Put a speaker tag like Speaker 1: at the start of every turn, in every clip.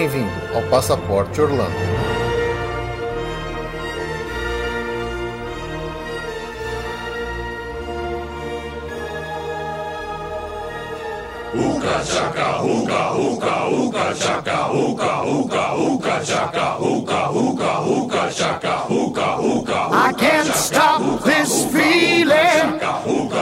Speaker 1: Bem-vindo ao Passaporte Orlando.
Speaker 2: Uka chaka, uka, uka, uka chaka, uka, uka, uka chaka, uka, uka, uka chaka, uka, uka.
Speaker 3: I can't stop this feeling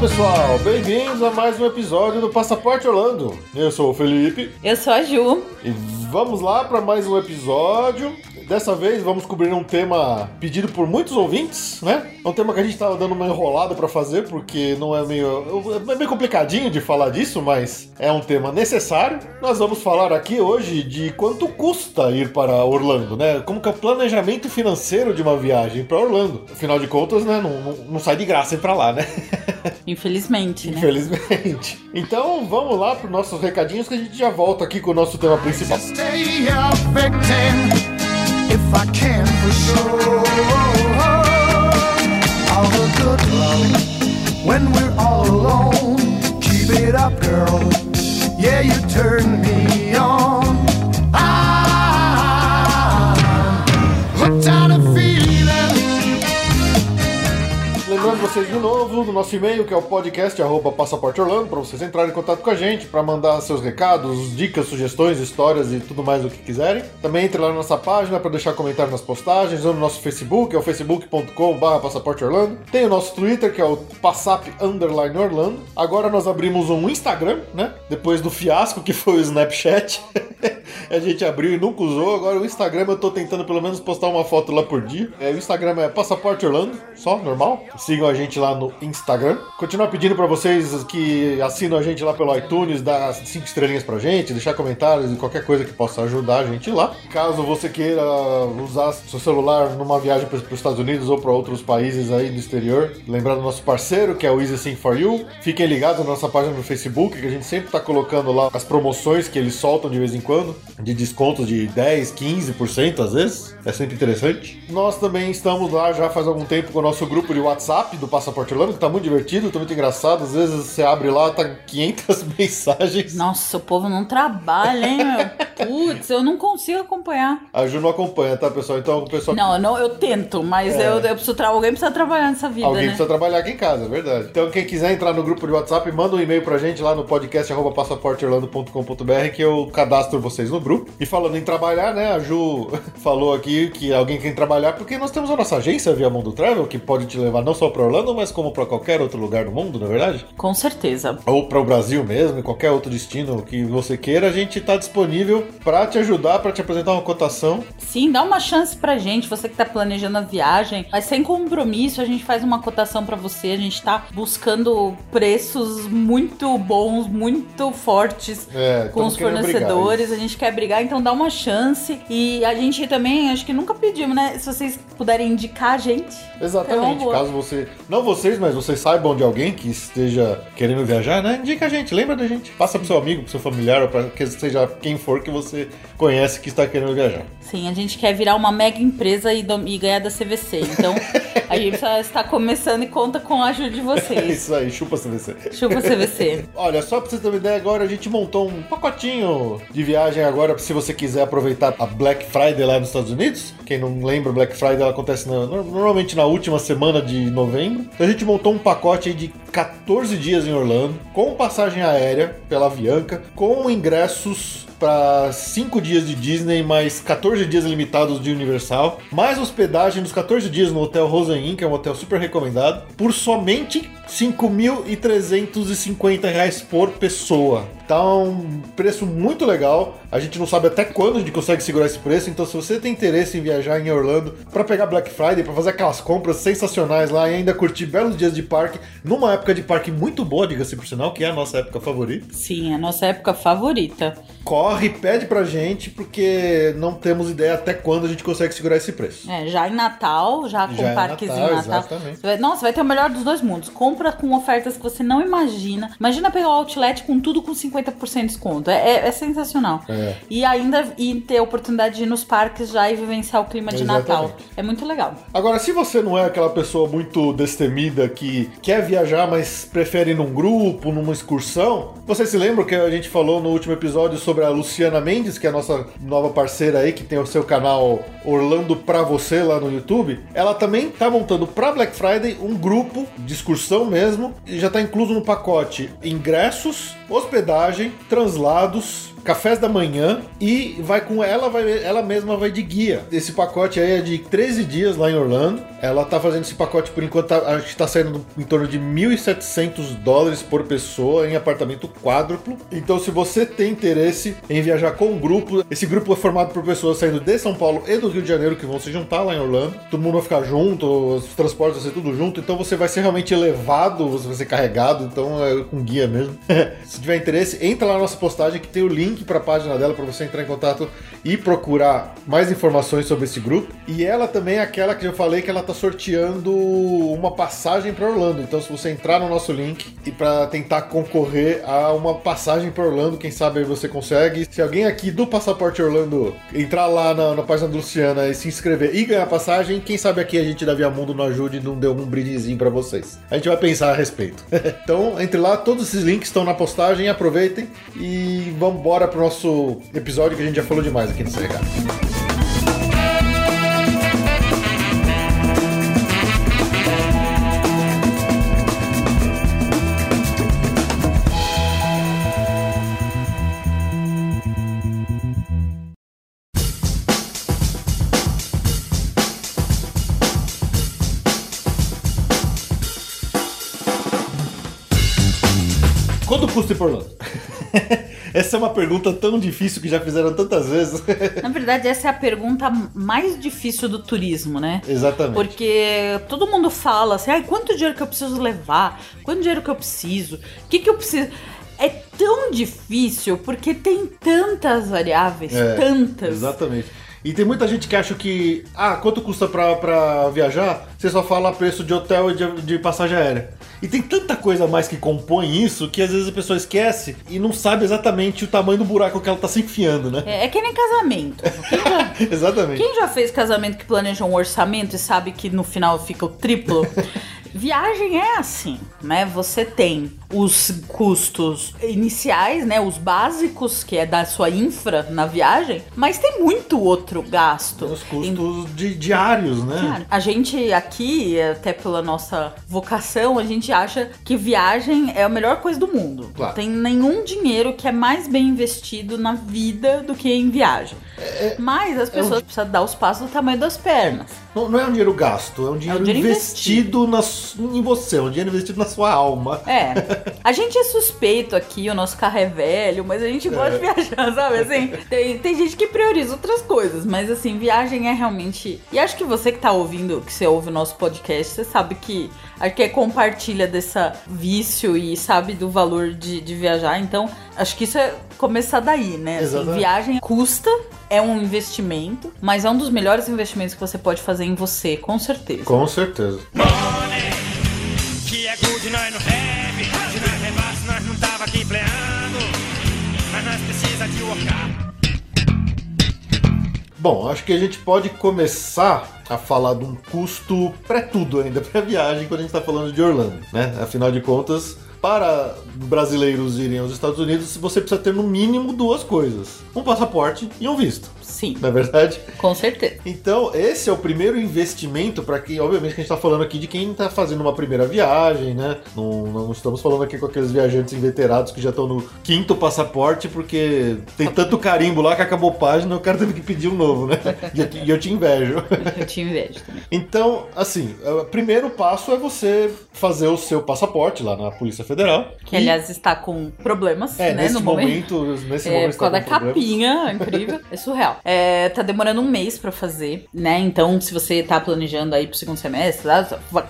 Speaker 4: Pessoal, bem-vindos a mais um episódio do Passaporte Orlando. Eu sou o Felipe
Speaker 5: Eu sou a Ju.
Speaker 4: e vamos lá para mais um episódio. Dessa vez vamos cobrir um tema pedido por muitos ouvintes, né? É um tema que a gente tava dando uma enrolada para fazer porque não é meio é meio complicadinho de falar disso, mas é um tema necessário. Nós vamos falar aqui hoje de quanto custa ir para Orlando, né? Como que é o planejamento financeiro de uma viagem para Orlando. Afinal de contas, né, não, não, não sai de graça ir para lá, né?
Speaker 5: Infelizmente, né?
Speaker 4: Infelizmente. Então vamos lá para os nossos recadinhos que a gente já volta aqui com o nosso tema principal.
Speaker 3: Stay victim if I can for sure. All the good love when we're all alone. Keep it up, girl. Yeah, you turn me on.
Speaker 4: Vocês de novo do nosso e-mail, que é o podcast arroba passaporte Orlando, para vocês entrarem em contato com a gente, para mandar seus recados, dicas, sugestões, histórias e tudo mais o que quiserem. Também entre lá na nossa página para deixar comentário nas postagens, ou no nosso Facebook, é o facebook.com.br passaporte Orlando. Tem o nosso Twitter, que é o passap underline Orlando. Agora nós abrimos um Instagram, né? Depois do fiasco que foi o Snapchat. a gente abriu e nunca usou. Agora o Instagram eu tô tentando pelo menos postar uma foto lá por dia. É, o Instagram é Passaporte Orlando, só, normal. Sigam a gente lá no Instagram. Continuar pedindo pra vocês que assinam a gente lá pelo iTunes, dar cinco estrelinhas pra gente, deixar comentários e qualquer coisa que possa ajudar a gente lá. Caso você queira usar seu celular numa viagem para os Estados Unidos ou para outros países aí do exterior, lembrando do nosso parceiro, que é o Easy Sim for You. Fiquem ligados na nossa página no Facebook, que a gente sempre tá colocando lá as promoções que eles soltam de vez em quando, de descontos de 10, 15% às vezes. É sempre interessante. Nós também estamos lá já faz algum tempo com o nosso grupo de WhatsApp do Passaporte Orlando, que tá muito divertido, tá muito engraçado. Às vezes você abre lá, tá 500 mensagens.
Speaker 5: Nossa, o povo não trabalha, hein, meu? Putz, eu não consigo acompanhar.
Speaker 4: A Ju não acompanha, tá, pessoal? Então o pessoal.
Speaker 5: Não, eu, não, eu tento, mas
Speaker 4: É.
Speaker 5: eu, eu preciso tra... alguém precisa trabalhar nessa vida,
Speaker 4: Alguém
Speaker 5: né?
Speaker 4: precisa trabalhar aqui em casa, é verdade. Então, quem quiser entrar no grupo de WhatsApp, manda um e-mail pra gente lá no podcast passaporteorlando.com.br que eu cadastro vocês no grupo. E falando em trabalhar, né? A Ju falou aqui que alguém quer trabalhar porque nós temos a nossa agência Via Mundo Travel que pode te levar não só pra Orlando, mas como pra qualquer outro lugar do mundo, não é verdade?
Speaker 5: Com certeza.
Speaker 4: Ou para o Brasil mesmo, em qualquer outro destino que você queira, a gente tá disponível pra te ajudar, pra te apresentar uma cotação.
Speaker 5: Sim, dá uma chance pra gente, você que tá planejando a viagem, mas sem compromisso, a gente faz uma cotação pra você, a gente tá buscando preços muito bons, muito fortes
Speaker 4: É,
Speaker 5: com os
Speaker 4: brigar,
Speaker 5: fornecedores,
Speaker 4: isso.
Speaker 5: a gente quer brigar, então dá uma chance. E a gente também, acho que nunca pedimos, né? Se vocês puderem indicar a gente.
Speaker 4: Exatamente.
Speaker 5: É boa.
Speaker 4: Caso você. Não vocês, mas vocês saibam de alguém que esteja querendo viajar, né? Indica a gente, lembra da gente. Passa pro seu amigo, pro seu familiar, ou pra que seja quem for que você conhece que está querendo viajar.
Speaker 5: Sim, a gente quer virar uma mega empresa e, e ganhar da CVC. Então, a gente estar começando e conta com a ajuda de
Speaker 4: É
Speaker 5: vocês.
Speaker 4: isso aí, chupa CVC.
Speaker 5: Chupa CVC.
Speaker 4: Olha, só pra vocês terem uma ideia, agora a gente montou um pacotinho de viagem agora, se você quiser aproveitar a Black Friday lá nos Estados Unidos. Quem não lembra, Black Friday ela acontece na- no- normalmente na última semana de novembro. Então a gente montou um pacote de 14 dias em Orlando, com passagem aérea pela Avianca, com ingressos para 5 dias de Disney, mais 14 dias limitados de Universal, mais hospedagem dos 14 dias no Hotel Rosen Inn, que é um hotel super recomendado, por somente 5.350 reais por pessoa. Tá um preço muito legal. A gente não sabe até quando a gente consegue segurar esse preço. Então, se você tem interesse em viajar em Orlando para pegar Black Friday, para fazer aquelas compras sensacionais lá e ainda curtir belos dias de parque, numa época de parque muito boa, diga-se por sinal, que é a nossa época favorita,
Speaker 5: Sim, é a nossa época favorita.
Speaker 4: corre, pede pra gente, porque não temos ideia até quando a gente consegue segurar esse preço.
Speaker 5: É, já em Natal, já com
Speaker 4: Já em
Speaker 5: parquezinho
Speaker 4: Natal,
Speaker 5: Natal.
Speaker 4: exatamente.
Speaker 5: Você vai- nossa, vai ter o melhor dos dois mundos. Compra com ofertas que você não imagina. Imagina pegar o outlet com tudo com 50% de desconto. É, é- é sensacional.
Speaker 4: É.
Speaker 5: E ainda e ter a oportunidade de ir nos parques já e vivenciar o clima de
Speaker 4: Exatamente.
Speaker 5: Natal. É muito legal.
Speaker 4: Agora, se você não é aquela pessoa muito destemida que quer viajar, mas prefere ir num grupo, numa excursão, você se lembra que a gente falou no último episódio sobre a Luciana Mendes, que é a nossa nova parceira aí, que tem o seu canal Orlando Pra Você lá no YouTube? Ela também tá montando pra Black Friday um grupo de excursão mesmo, e já tá incluso no pacote ingressos, hospedagem, translados, cafés da manhã e vai com ela, vai, ela mesma vai de guia. Esse pacote aí é de 13 dias lá em Orlando. Ela tá fazendo esse pacote por enquanto, tá, acho que tá saindo em torno de 1.700 dólares por pessoa em apartamento quádruplo. Então, se você tem interesse em viajar com um grupo, esse grupo é formado por pessoas saindo de São Paulo e do Rio de Janeiro que vão se juntar lá em Orlando. Todo mundo vai ficar junto, os transportes vão ser tudo junto. Então, você vai ser realmente elevado, você vai ser carregado. Então, é com guia mesmo. se tiver interesse, entra lá na nossa postagem que tem o link para a página dela para você entrar em contato e procurar mais informações sobre esse grupo. E ela também é aquela que eu falei que ela tá sorteando uma passagem para Orlando. Então, se você entrar no nosso link e para tentar concorrer a uma passagem para Orlando, quem sabe aí você consegue. Se alguém aqui do Passaporte Orlando entrar lá na, na página da Luciana e se inscrever e ganhar passagem, quem sabe aqui a gente da Via Mundo não ajude e não dê um brindezinho para vocês. A gente vai pensar a respeito. então, entre lá, todos esses links estão na postagem, aproveitem e vamos embora pro nosso episódio que a gente já falou demais aqui. Quanto custa ir por Orlando? Essa é uma pergunta tão difícil que já fizeram tantas vezes.
Speaker 5: Na verdade, essa é a pergunta mais difícil do turismo, né?
Speaker 4: Exatamente.
Speaker 5: Porque todo mundo fala assim, ai, quanto dinheiro que eu preciso levar? Quanto dinheiro que eu preciso? O que que eu preciso? É tão difícil porque tem tantas variáveis,
Speaker 4: É,
Speaker 5: tantas.
Speaker 4: Exatamente. E tem muita gente que acha que, ah, quanto custa pra, pra viajar? Você só fala preço de hotel e de, de passagem aérea. E tem tanta coisa a mais que compõe isso que às vezes a pessoa esquece e não sabe exatamente o tamanho do buraco que ela tá se enfiando, né?
Speaker 5: É, é que nem casamento. Quem já,
Speaker 4: Exatamente.
Speaker 5: quem já fez casamento que planeja um orçamento e sabe que no final fica o triplo? Viagem é assim, né? Você tem os custos iniciais, né? Os básicos, que é da sua infra na viagem, mas tem muito outro gasto.
Speaker 4: Os custos de, diários, né?
Speaker 5: Cara, a gente aqui, até pela nossa vocação, a gente acha que viagem é a melhor coisa do mundo.
Speaker 4: Claro.
Speaker 5: Não tem nenhum dinheiro que é mais bem investido na vida do que em viagem. Mas as pessoas precisam dar os passos do tamanho das pernas.
Speaker 4: Não, não é um dinheiro gasto, é um dinheiro,
Speaker 5: dinheiro
Speaker 4: investido, na su- em você, é um dinheiro investido na sua alma.
Speaker 5: É. A gente é suspeito aqui, o nosso carro é velho, mas a gente gosta de viajar, sabe? Assim, tem, tem gente que prioriza outras coisas, mas assim, viagem é realmente. E acho que você que tá ouvindo, que você ouve o nosso podcast, você sabe que acho que é compartilha dessa vício e sabe do valor de, de viajar. Então, acho que isso é começar daí, né? Assim, viagem custa, é um investimento, mas é um dos melhores investimentos que você pode fazer em você, com certeza.
Speaker 4: Com certeza.
Speaker 6: Que é good,
Speaker 4: Bom, acho que a gente pode começar a falar de um custo pré-tudo ainda pra viagem quando a gente tá falando de Orlando, né? Afinal de contas, para brasileiros irem aos Estados Unidos, você precisa ter no mínimo duas coisas: um passaporte e um visto.
Speaker 5: Sim,
Speaker 4: Na verdade,
Speaker 5: com certeza.
Speaker 4: então, esse é o primeiro investimento para quem, obviamente, que a gente está falando aqui de quem está fazendo uma primeira viagem, né? Não, não estamos falando aqui com aqueles viajantes inveterados que já estão no quinto passaporte porque tem tanto carimbo lá que acabou a página, o cara teve que pedir um novo, né? E eu, te- e invejo.
Speaker 5: Eu te invejo também.
Speaker 4: Então, assim, o primeiro passo é você fazer o seu passaporte lá na Polícia Federal.
Speaker 5: Que, aliás, está com problemas,
Speaker 4: é,
Speaker 5: né,
Speaker 4: nesse
Speaker 5: no momento.
Speaker 4: momento, nesse
Speaker 5: É,
Speaker 4: momento
Speaker 5: por causa da
Speaker 4: problemas.
Speaker 5: capinha, incrível. É surreal. É, tá demorando um mês pra fazer, né? Então, se você tá planejando aí pro segundo semestre,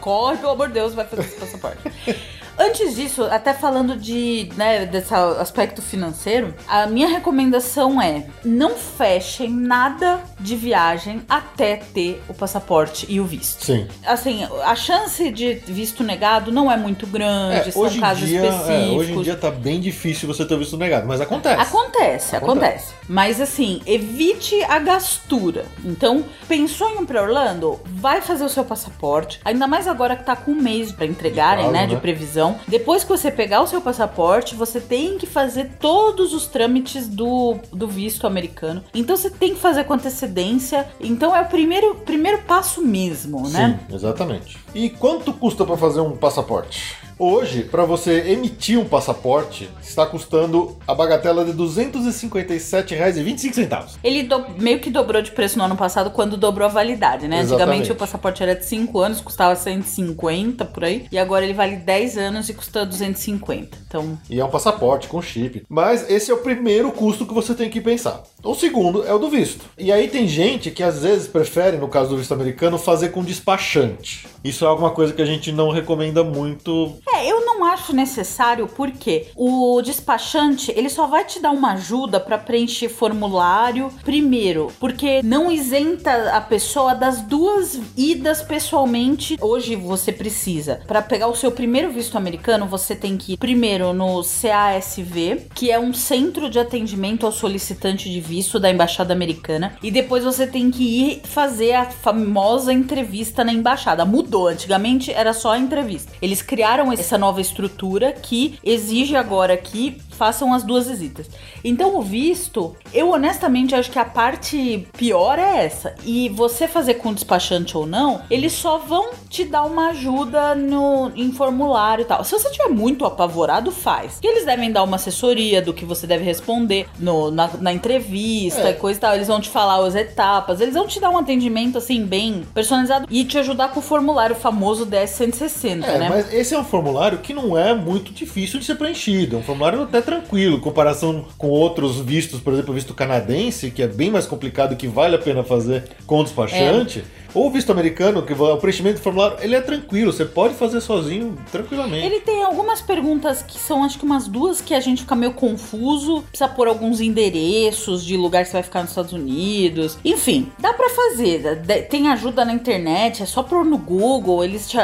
Speaker 5: corre, pelo amor de Deus, vai fazer esse passaporte. Antes disso, até falando de, né, desse aspecto financeiro, a minha recomendação é não fechem nada de viagem até ter o passaporte e o visto.
Speaker 4: Sim.
Speaker 5: Assim, a chance de visto negado não é muito grande,
Speaker 4: É,
Speaker 5: são
Speaker 4: hoje, em
Speaker 5: casos
Speaker 4: dia,
Speaker 5: específicos.
Speaker 4: é, hoje em dia tá bem difícil você ter o visto negado, mas acontece.
Speaker 5: Acontece, acontece,
Speaker 4: Acontece.
Speaker 5: Mas assim, evite a gastura. Então, pensou em ir pra Orlando? Vai fazer o seu passaporte. Ainda mais agora que tá com um mês pra entregarem,
Speaker 4: prazo,
Speaker 5: né? De
Speaker 4: né?
Speaker 5: Previsão. Depois que você pegar o seu passaporte, você tem que fazer todos os trâmites do, do visto americano. Então você tem que fazer com antecedência. Então é o primeiro, primeiro passo mesmo, né?
Speaker 4: Sim, exatamente. E quanto custa para fazer um passaporte? Hoje, para você emitir um passaporte, está custando a bagatela de R$ 257,25.
Speaker 5: Ele do- meio que dobrou de preço no ano passado quando dobrou a validade, né?
Speaker 4: Exatamente.
Speaker 5: Antigamente o passaporte era de 5 anos, custava 150 por aí. E agora ele vale 10 anos e custa 250. Então,
Speaker 4: E é um passaporte com chip. Mas esse é o primeiro custo que você tem que pensar. O segundo é o do visto. E aí tem gente que às vezes prefere, no caso do visto americano, fazer com despachante. Isso é alguma coisa que a gente não recomenda muito.
Speaker 5: É, eu não acho necessário porque o despachante, ele só vai te dar uma ajuda pra preencher formulário primeiro, porque não isenta a pessoa das duas idas pessoalmente. Hoje você precisa Pra pegar o seu primeiro visto americano, você tem que ir primeiro no CASV, que é um centro de atendimento ao solicitante de visto da embaixada americana, e depois você tem que ir fazer a famosa entrevista na embaixada. Mudou, antigamente era só a entrevista. Eles criaram essa nova estrutura que exige agora que façam as duas visitas. Então o visto, eu honestamente acho que a parte pior é essa. E você fazer com despachante ou não, eles só vão te dar uma ajuda no em formulário e tal. Se você estiver muito apavorado, faz. Porque eles devem dar uma assessoria do que você deve responder no, na, na entrevista
Speaker 4: É.
Speaker 5: e coisa e tal. Eles vão te falar as etapas, eles vão te dar um atendimento assim bem personalizado e te ajudar com o formulário famoso DS160,
Speaker 4: É,
Speaker 5: né?
Speaker 4: mas esse é um formulário que não é muito difícil de ser preenchido. É um formulário até tranquilo, em comparação com outros vistos, por exemplo, o visto canadense, que é bem mais complicado e que vale a pena fazer com o despachante. Ou o visto americano, que o preenchimento do formulário, ele é tranquilo, você pode fazer sozinho tranquilamente.
Speaker 5: Ele tem algumas perguntas que são, acho que umas duas que a gente fica meio confuso. Precisa pôr alguns endereços de lugar que você vai ficar nos Estados Unidos. Enfim, dá pra fazer. Tem ajuda na internet, é só pôr no Google. Eles te-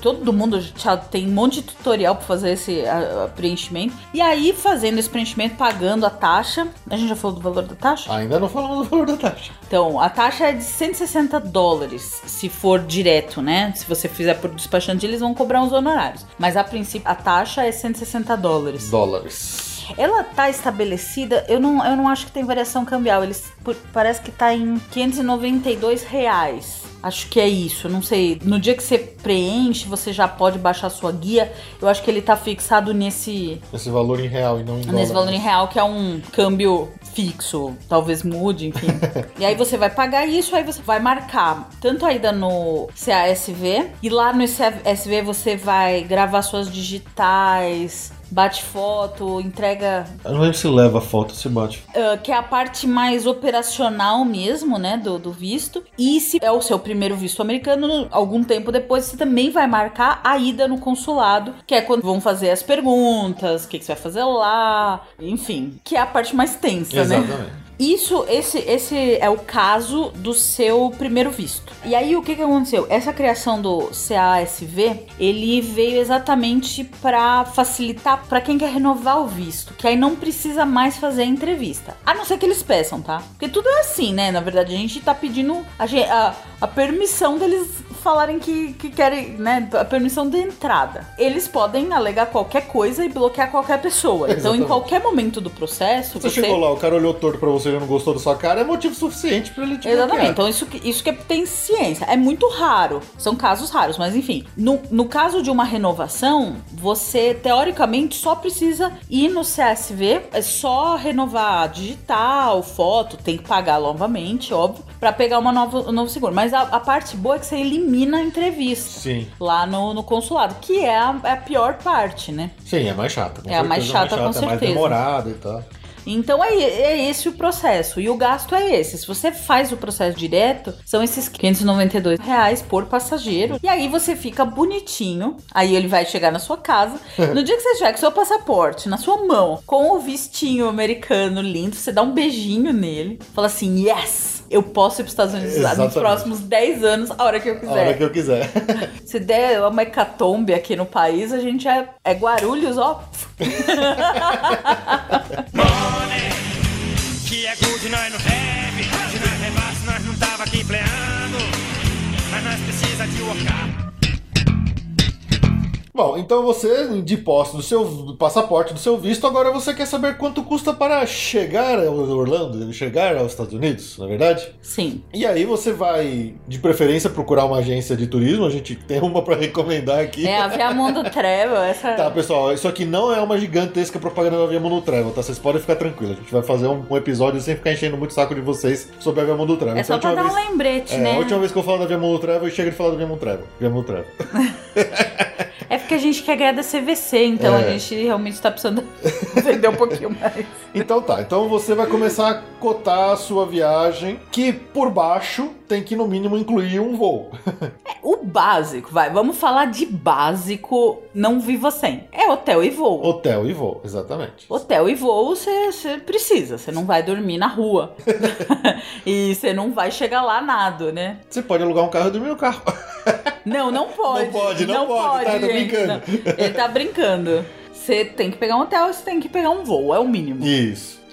Speaker 5: todo mundo te- tem um monte de tutorial pra fazer esse a- a preenchimento. E aí, fazendo esse preenchimento, pagando a taxa. A gente já falou do valor da taxa?
Speaker 4: Ainda não falamos do valor da taxa.
Speaker 5: Então, a taxa é de 160 dólares, se for direto, né? Se você fizer por despachante, eles vão cobrar uns honorários. Mas a princípio, a taxa é 160 dólares.
Speaker 4: Dólares.
Speaker 5: Ela tá estabelecida, eu não, eu não acho que tem variação cambial. Eles por- parece que tá em 592 reais. Acho que é isso, não sei. No dia que você preenche, você já pode baixar sua guia. Eu acho que ele tá fixado nesse
Speaker 4: Esse valor em real e não em dólar.
Speaker 5: Nesse valor em real, que é um câmbio fixo, talvez mude, enfim. e aí você vai pagar isso, aí você vai marcar tanto a ida no CASV, e lá no CASV você vai gravar suas digitais, bate foto, entrega
Speaker 4: Eu não lembro se leva foto, se bate.
Speaker 5: ah, que é a parte mais operacional mesmo, né, do, do visto. E se é o seu primeiro visto americano, algum tempo depois você também vai marcar a ida no consulado, que é quando vão fazer as perguntas, o que, que você vai fazer lá, enfim, que é a parte mais tensa, né?
Speaker 4: Exatamente.
Speaker 5: Isso, esse, esse é o caso do seu primeiro visto. E aí o que, que aconteceu? Essa criação do CASV, ele veio exatamente para facilitar para quem quer renovar o visto, que aí não precisa mais fazer a entrevista. A não ser que eles peçam, tá? Porque tudo é assim, né? Na verdade, a gente tá pedindo a, a, a permissão deles falarem que, que querem, né? A permissão de entrada. Eles podem alegar qualquer coisa e bloquear qualquer pessoa. Então, em qualquer momento do processo,
Speaker 4: Você chegou lá, o cara olhou torto pra você e não gostou da sua cara, é motivo suficiente pra ele te
Speaker 5: Exatamente.
Speaker 4: bloquear.
Speaker 5: Então, isso, que- isso que tem ciência. É muito raro. São casos raros, mas enfim. No, no caso de uma renovação, você, teoricamente, só precisa ir no CSV, é só renovar digital, foto, tem que pagar novamente, óbvio, pra pegar uma nova, um novo seguro. Mas a, a parte boa é que você elimina termina a entrevista.
Speaker 4: Sim.
Speaker 5: Lá no, no consulado, que é a, é a pior parte, né?
Speaker 4: Sim, é mais chata.
Speaker 5: É a mais
Speaker 4: certeza
Speaker 5: chata, com
Speaker 4: É mais
Speaker 5: certeza.
Speaker 4: demorada e tal.
Speaker 5: Então é, é esse o processo. E o gasto é esse. Se você faz o processo direto, são esses 592 reais por passageiro. E aí você fica bonitinho. Aí ele vai chegar na sua casa. No dia que você chegar com seu passaporte na sua mão, com o vistinho americano lindo, você dá um beijinho nele. Fala assim: yes! Eu posso ir para os Estados Unidos nos
Speaker 4: Exatamente.
Speaker 5: próximos 10 anos, a hora que eu
Speaker 4: A
Speaker 5: quiser.
Speaker 4: hora que eu quiser.
Speaker 5: Se der uma hecatombe aqui no país, a gente é, é Guarulhos, ó.
Speaker 6: É good, nós não deve. Se nós levasse, nós não tava aqui pleando. Mas nós precisa de workar.
Speaker 4: Bom, então você, de posse do seu do passaporte, do seu visto, agora você quer saber quanto custa para chegar a Orlando, chegar aos Estados Unidos, na é verdade?
Speaker 5: Sim.
Speaker 4: E aí você vai, de preferência, procurar uma agência de turismo. A gente tem uma para recomendar aqui.
Speaker 5: É a Viamundo Travel, essa.
Speaker 4: Tá, pessoal, isso aqui não é uma gigantesca propaganda da Via Mundo Travel, tá? Vocês podem ficar tranquilos. A gente vai fazer um, um episódio sem ficar enchendo muito o saco de vocês sobre a Via Mundo Travel.
Speaker 5: É só
Speaker 4: Então,
Speaker 5: pra dar um
Speaker 4: vez-
Speaker 5: lembrete,
Speaker 4: É,
Speaker 5: né?
Speaker 4: a última vez que eu falo da Via Mundo Travel, chega de falar da Via Mundo Travel. Via Mundo Travel.
Speaker 5: É porque a gente quer ganhar da CVC, então
Speaker 4: É.
Speaker 5: a gente realmente tá precisando vender um pouquinho mais.
Speaker 4: Então tá, então você vai começar a cotar a sua viagem, que por baixo tem que no mínimo incluir um voo.
Speaker 5: O básico, vai, vamos falar de básico, não viva sem. É hotel e voo.
Speaker 4: Hotel e voo, exatamente.
Speaker 5: Hotel e voo você precisa, você não vai dormir na rua. e você não vai chegar lá nado, né?
Speaker 4: Você pode alugar um carro e dormir no carro.
Speaker 5: Não, não pode.
Speaker 4: Não pode, não pode, tá, tá
Speaker 5: gente,
Speaker 4: brincando.
Speaker 5: não. Ele tá brincando. Você tem que pegar um hotel, você tem que pegar um voo, é o mínimo.
Speaker 4: Isso.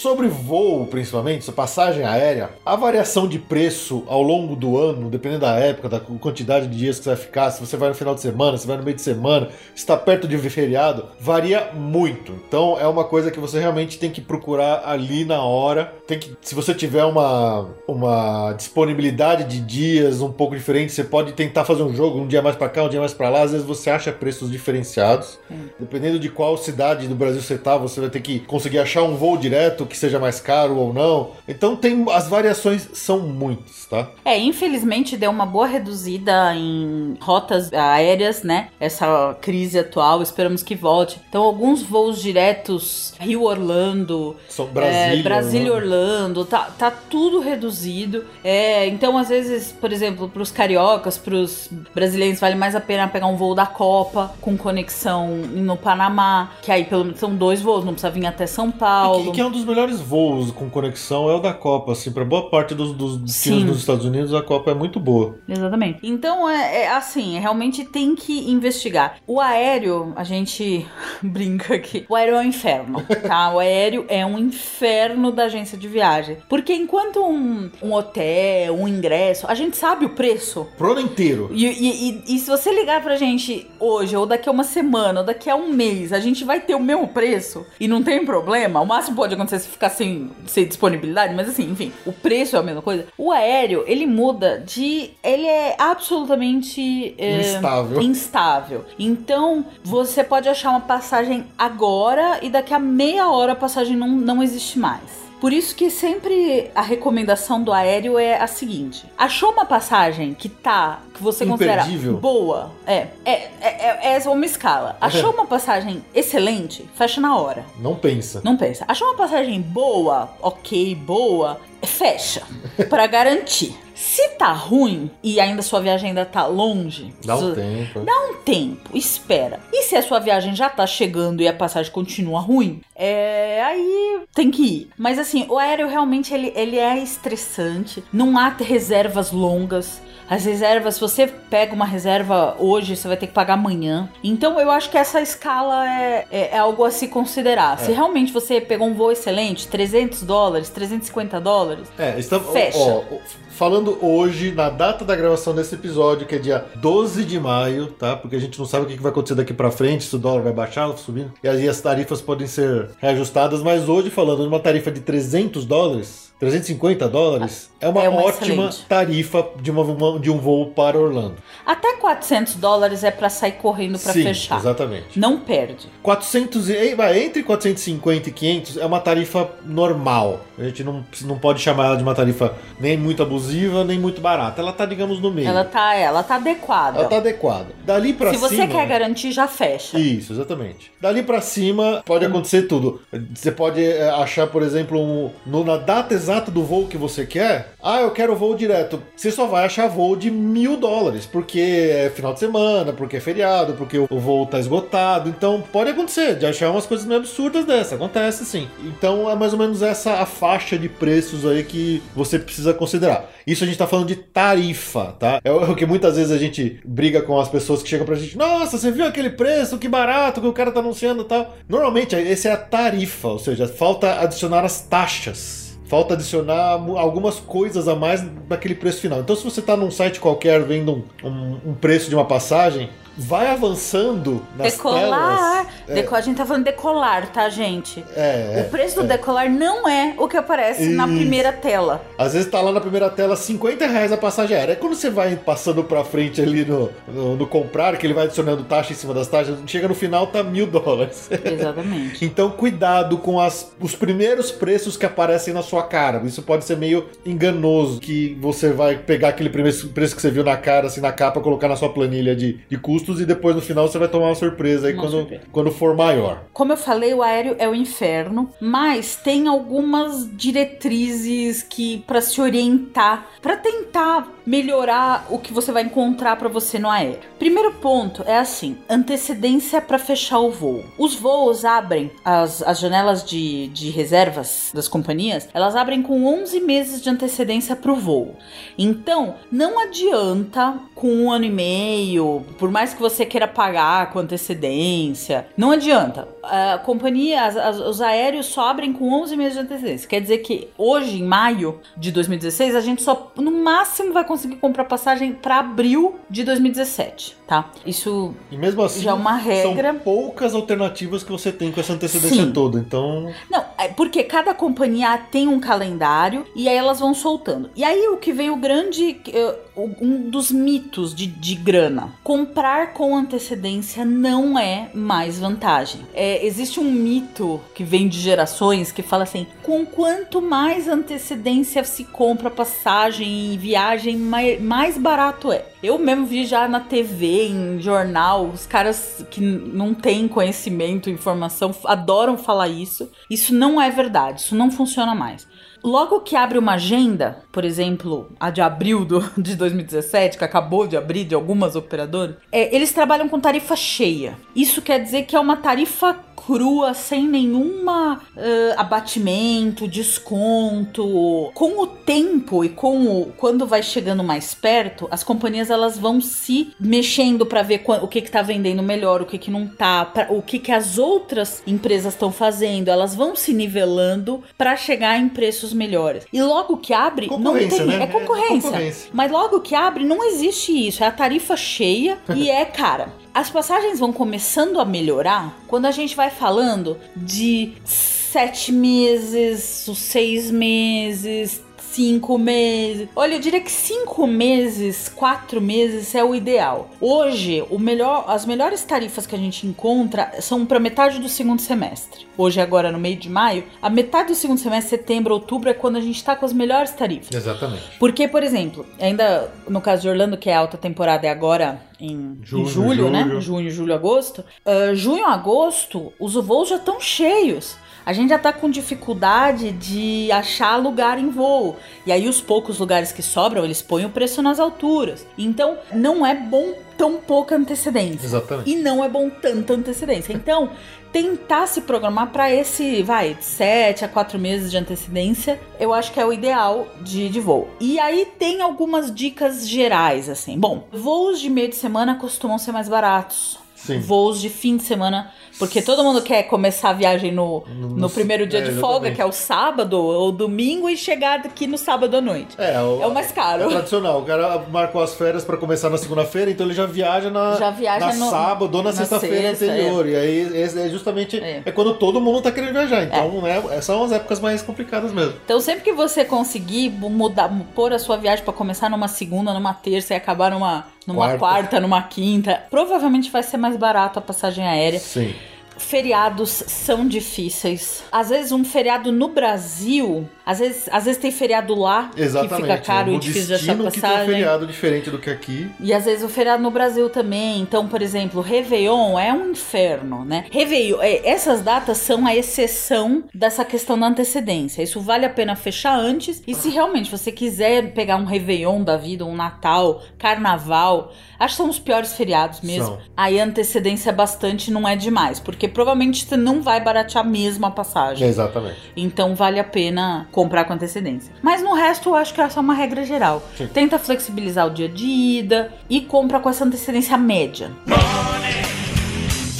Speaker 4: Sobre voo, principalmente, essa passagem aérea, a variação de preço ao longo do ano, dependendo da época, da quantidade de dias que você vai ficar, se você vai no final de semana, se vai no meio de semana, se está perto de feriado, varia muito. Então é uma coisa que você realmente tem que procurar ali na hora. Tem que, se você tiver uma, uma disponibilidade de dias um pouco diferente, você pode tentar fazer um jogo um dia mais para cá, um dia mais para lá. Às vezes você acha preços diferenciados. Dependendo de qual cidade do Brasil você tá, você vai ter que conseguir achar um voo direto que seja mais caro ou não. Então tem as variações são muitas, tá?
Speaker 5: É, infelizmente deu uma boa reduzida em rotas aéreas, né? Essa crise atual, esperamos que volte. Então, alguns voos diretos Rio-Orlando,
Speaker 4: São
Speaker 5: é,
Speaker 4: Brasília,
Speaker 5: Brasília
Speaker 4: né?
Speaker 5: Orlando, tá, tá tudo reduzido. É, então, às vezes, por exemplo, pros cariocas, pros brasileiros, vale mais a pena pegar um voo da Copa com conexão no Panamá, que aí pelo menos são dois voos, não precisa vir até São Paulo.
Speaker 4: E que, que é um dos melhores voos com conexão é o da Copa, assim, para boa parte dos, dos
Speaker 5: Sim.
Speaker 4: dos Estados Unidos a Copa é muito boa.
Speaker 5: Exatamente. Então, é, é assim, realmente tem que investigar. O aéreo, a gente brinca aqui, o aéreo é um inferno, tá? O aéreo é um inferno da agência de viagem. Porque enquanto um, um hotel, um ingresso, a gente sabe o preço.
Speaker 4: Pro ano inteiro.
Speaker 5: E, e- e- e se você ligar pra gente hoje, ou daqui a uma semana, ou daqui a um mês, a gente vai ter o mesmo preço e não tem problema. O máximo pode acontecer se ficar sem, sem disponibilidade, mas assim, enfim, o preço é a mesma coisa. O aéreo, ele muda de. Ele é absolutamente. é,
Speaker 4: Instável.
Speaker 5: instável. Então, você pode achar uma passagem agora e daqui a meia hora a passagem não, não existe mais. Por isso que sempre a recomendação do aéreo é a seguinte: achou uma passagem que tá, que você considera
Speaker 4: Imperdível.
Speaker 5: boa, é, é, é, é, é uma escala. Achou uma passagem excelente, fecha na hora.
Speaker 4: Não pensa.
Speaker 5: Não pensa. Achou uma passagem boa, ok, boa, fecha. pra garantir. Se tá ruim e ainda sua viagem ainda tá longe,
Speaker 4: Dá um tempo.
Speaker 5: Dá um tempo, espera. E se a sua viagem já tá chegando e a passagem continua ruim, é aí tem que ir. Mas assim, o aéreo realmente ele, ele é estressante. Não há reservas longas. As reservas, se você pega uma reserva hoje, você vai ter que pagar amanhã. Então eu acho que essa escala é, é, é algo a se considerar. Se realmente você pegou um voo excelente, 300 dólares, 350 dólares,
Speaker 4: É, estamos.
Speaker 5: Fecha.
Speaker 4: ó, ó, falando hoje, na data da gravação desse episódio, que é dia 12 de maio, tá? Porque a gente não sabe o que vai acontecer daqui pra frente, se o dólar vai baixar, subindo. E aí as tarifas podem ser reajustadas, mas hoje, falando de uma tarifa de 300 dólares, 350 dólares é uma
Speaker 5: É uma
Speaker 4: ótima
Speaker 5: excelente.
Speaker 4: tarifa de, uma- de um voo para Orlando.
Speaker 5: Até 400 dólares é pra sair correndo
Speaker 4: Sim,
Speaker 5: fechar.
Speaker 4: exatamente.
Speaker 5: Não perde.
Speaker 4: 400 e, vai, entre 450 e 500 é uma tarifa normal. A gente não, não pode chamar ela de uma tarifa nem muito abusiva, nem muito barata. Ela tá, digamos, no meio.
Speaker 5: Ela tá, ela tá adequada.
Speaker 4: Ela tá adequada. Dali
Speaker 5: Se
Speaker 4: cima...
Speaker 5: você quer garantir, já fecha.
Speaker 4: Isso, exatamente. Dali pra cima pode acontecer tudo. Você pode é, achar, por exemplo, um, no- na data exata do voo que você quer. Ah, eu quero voo direto. Você só vai achar voo de mil dólares, porque é final de semana, porque é feriado, porque o, voo tá esgotado. Então pode acontecer de achar umas coisas meio absurdas dessa. Acontece sim. Então é mais ou menos essa a faixa de preços aí que você precisa considerar. Isso a gente tá falando de tarifa, tá? É o que muitas vezes a gente briga com as pessoas que chegam pra gente. Nossa, você viu aquele preço? Que barato que o cara tá anunciando e tal. Normalmente, esse é a tarifa, ou seja, falta adicionar as taxas. Falta adicionar algumas coisas a mais daquele preço final. Então, se você tá num site qualquer vendo um, um- um preço de uma passagem, vai avançando nas
Speaker 5: Decolar.
Speaker 4: telas.
Speaker 5: Deco- A gente tá falando decolar, tá, gente?
Speaker 4: É,
Speaker 5: o preço do decolar não é o que aparece na
Speaker 4: Isso.
Speaker 5: primeira tela.
Speaker 4: Às vezes tá lá na primeira tela 50 reais a passagem aérea. Quando você vai passando pra frente ali no, no, no comprar, que ele vai adicionando taxa em cima das taxas, chega no final tá mil dólares.
Speaker 5: Exatamente.
Speaker 4: Então cuidado com as, os primeiros preços que aparecem na sua cara. Isso pode ser meio enganoso, que você vai pegar aquele primeiro preço que você viu na cara, assim, na capa, colocar na sua planilha de, de custos e depois no final você vai tomar uma surpresa aí
Speaker 5: Uma
Speaker 4: quando,
Speaker 5: surpresa.
Speaker 4: quando for maior.
Speaker 5: Como eu falei, o aéreo é o inferno, mas tem algumas diretrizes que para se orientar, para tentar melhorar o que você vai encontrar para você no aéreo. Primeiro ponto é assim: antecedência para fechar o voo. Os voos abrem as, as janelas de, de reservas das companhias, elas abrem com 11 meses de antecedência para o voo. Então, não adianta com um ano e meio, por mais que você queira pagar com antecedência, não adianta. A companhia, as- as- os aéreos só abrem com 11 meses de antecedência. Quer dizer que hoje, em maio de 2016, a gente só no máximo vai conseguir comprar passagem para abril de 2017, tá? Isso
Speaker 4: E mesmo assim,
Speaker 5: Já é uma regra.
Speaker 4: são poucas alternativas que você tem com essa antecedência
Speaker 5: Sim.
Speaker 4: toda. Então,
Speaker 5: Não, é porque cada companhia tem um calendário e aí elas vão soltando. E aí o que vem o grande. eh, um dos mitos de, de grana. Comprar com antecedência não é mais vantagem. É, existe um mito que vem de gerações que fala assim: com quanto mais antecedência se compra passagem e viagem, mai- mais barato é. Eu mesmo vi já na TV, em jornal, os caras que não têm conhecimento, informação, adoram falar isso. Isso não é verdade, isso não funciona mais. Logo que abre uma agenda, por exemplo, a de abril do, de 2017, que acabou de abrir de algumas operadoras, é, eles trabalham com tarifa cheia. Isso quer dizer que é uma tarifa crua, sem nenhuma eh, abatimento, desconto. Com o tempo e com o quando vai chegando mais perto, as companhias elas vão se mexendo para ver o que que tá vendendo melhor, o que que não tá, pra- o que que as outras empresas estão fazendo. Elas vão se nivelando para chegar em preços melhores. E logo que abre, não tem,
Speaker 4: né?
Speaker 5: é concorrência.
Speaker 4: É concorrência.
Speaker 5: Mas logo que abre, não existe isso. É a tarifa cheia e é cara. As passagens vão começando a melhorar quando a gente vai falando de sete meses, seis meses, cinco meses. Olha, eu diria que cinco meses, quatro meses é o ideal. Hoje, o melhor, as melhores tarifas que a gente encontra são para metade do segundo semestre. Hoje, agora no meio de maio, a metade do segundo semestre, setembro, outubro, é quando a gente tá com as melhores tarifas.
Speaker 4: exatamente.
Speaker 5: Porque, por exemplo, ainda no caso de Orlando, que é alta temporada é agora em em
Speaker 4: Junho,
Speaker 5: julho, né?
Speaker 4: julho.
Speaker 5: Junho, julho, agosto. Ah, junho, agosto, os voos já estão cheios. A gente já tá com dificuldade de achar lugar em voo. E aí, os poucos lugares que sobram, eles põem o preço nas alturas. Então, não é bom tão pouca antecedência.
Speaker 4: Exatamente.
Speaker 5: E não é bom tanta antecedência. Então, tentar se programar para esse, vai, 7 a 4 meses de antecedência, eu acho que é o ideal de, de voo. E aí tem algumas dicas gerais, assim. Bom, voos de meio de semana costumam ser mais baratos.
Speaker 4: Sim.
Speaker 5: Voos de fim de semana Porque todo mundo quer começar a viagem no, no,
Speaker 4: no-
Speaker 5: primeiro dia
Speaker 4: é,
Speaker 5: de folga,
Speaker 4: exatamente.
Speaker 5: que é o sábado ou domingo, e chegar aqui no sábado à noite.
Speaker 4: É, o,
Speaker 5: É o mais caro.
Speaker 4: É tradicional. O cara marcou as férias pra começar na segunda-feira, então ele já viaja na,
Speaker 5: Já viaja
Speaker 4: na
Speaker 5: no-
Speaker 4: sábado ou na,
Speaker 5: na
Speaker 4: sexta-feira
Speaker 5: sexta,
Speaker 4: anterior. E aí é justamente
Speaker 5: É.
Speaker 4: é. quando todo mundo tá querendo viajar. Então, né, são as épocas mais complicadas mesmo.
Speaker 5: Então, sempre que você conseguir mudar, pôr a sua viagem pra começar numa segunda, numa terça e acabar numa, numa
Speaker 4: Quarta.
Speaker 5: quarta, numa quinta, provavelmente vai ser mais barato a passagem aérea.
Speaker 4: Sim.
Speaker 5: Feriados são difíceis. Às vezes um feriado no Brasil, às vezes, às vezes tem feriado lá
Speaker 4: Exatamente.
Speaker 5: que fica caro
Speaker 4: no
Speaker 5: e difícil de achar
Speaker 4: destino que tem um
Speaker 5: passagem.
Speaker 4: feriado diferente do que aqui.
Speaker 5: E às vezes o feriado no Brasil também. Então, por exemplo, Réveillon é um inferno, né? Réveillon, é, essas datas são a exceção dessa questão da antecedência. Isso vale a pena fechar antes. E se realmente você quiser pegar um Réveillon da vida, um Natal, Carnaval, acho que são os piores feriados mesmo.
Speaker 4: São.
Speaker 5: Aí a antecedência bastante não é demais, porque provavelmente você não vai baratear mesmo a passagem.
Speaker 4: Exatamente.
Speaker 5: Então vale a pena comprar com antecedência. Mas no resto eu acho que é só uma regra geral.
Speaker 4: Sim.
Speaker 5: Tenta flexibilizar o dia de ida e compra com essa antecedência média.
Speaker 6: Money,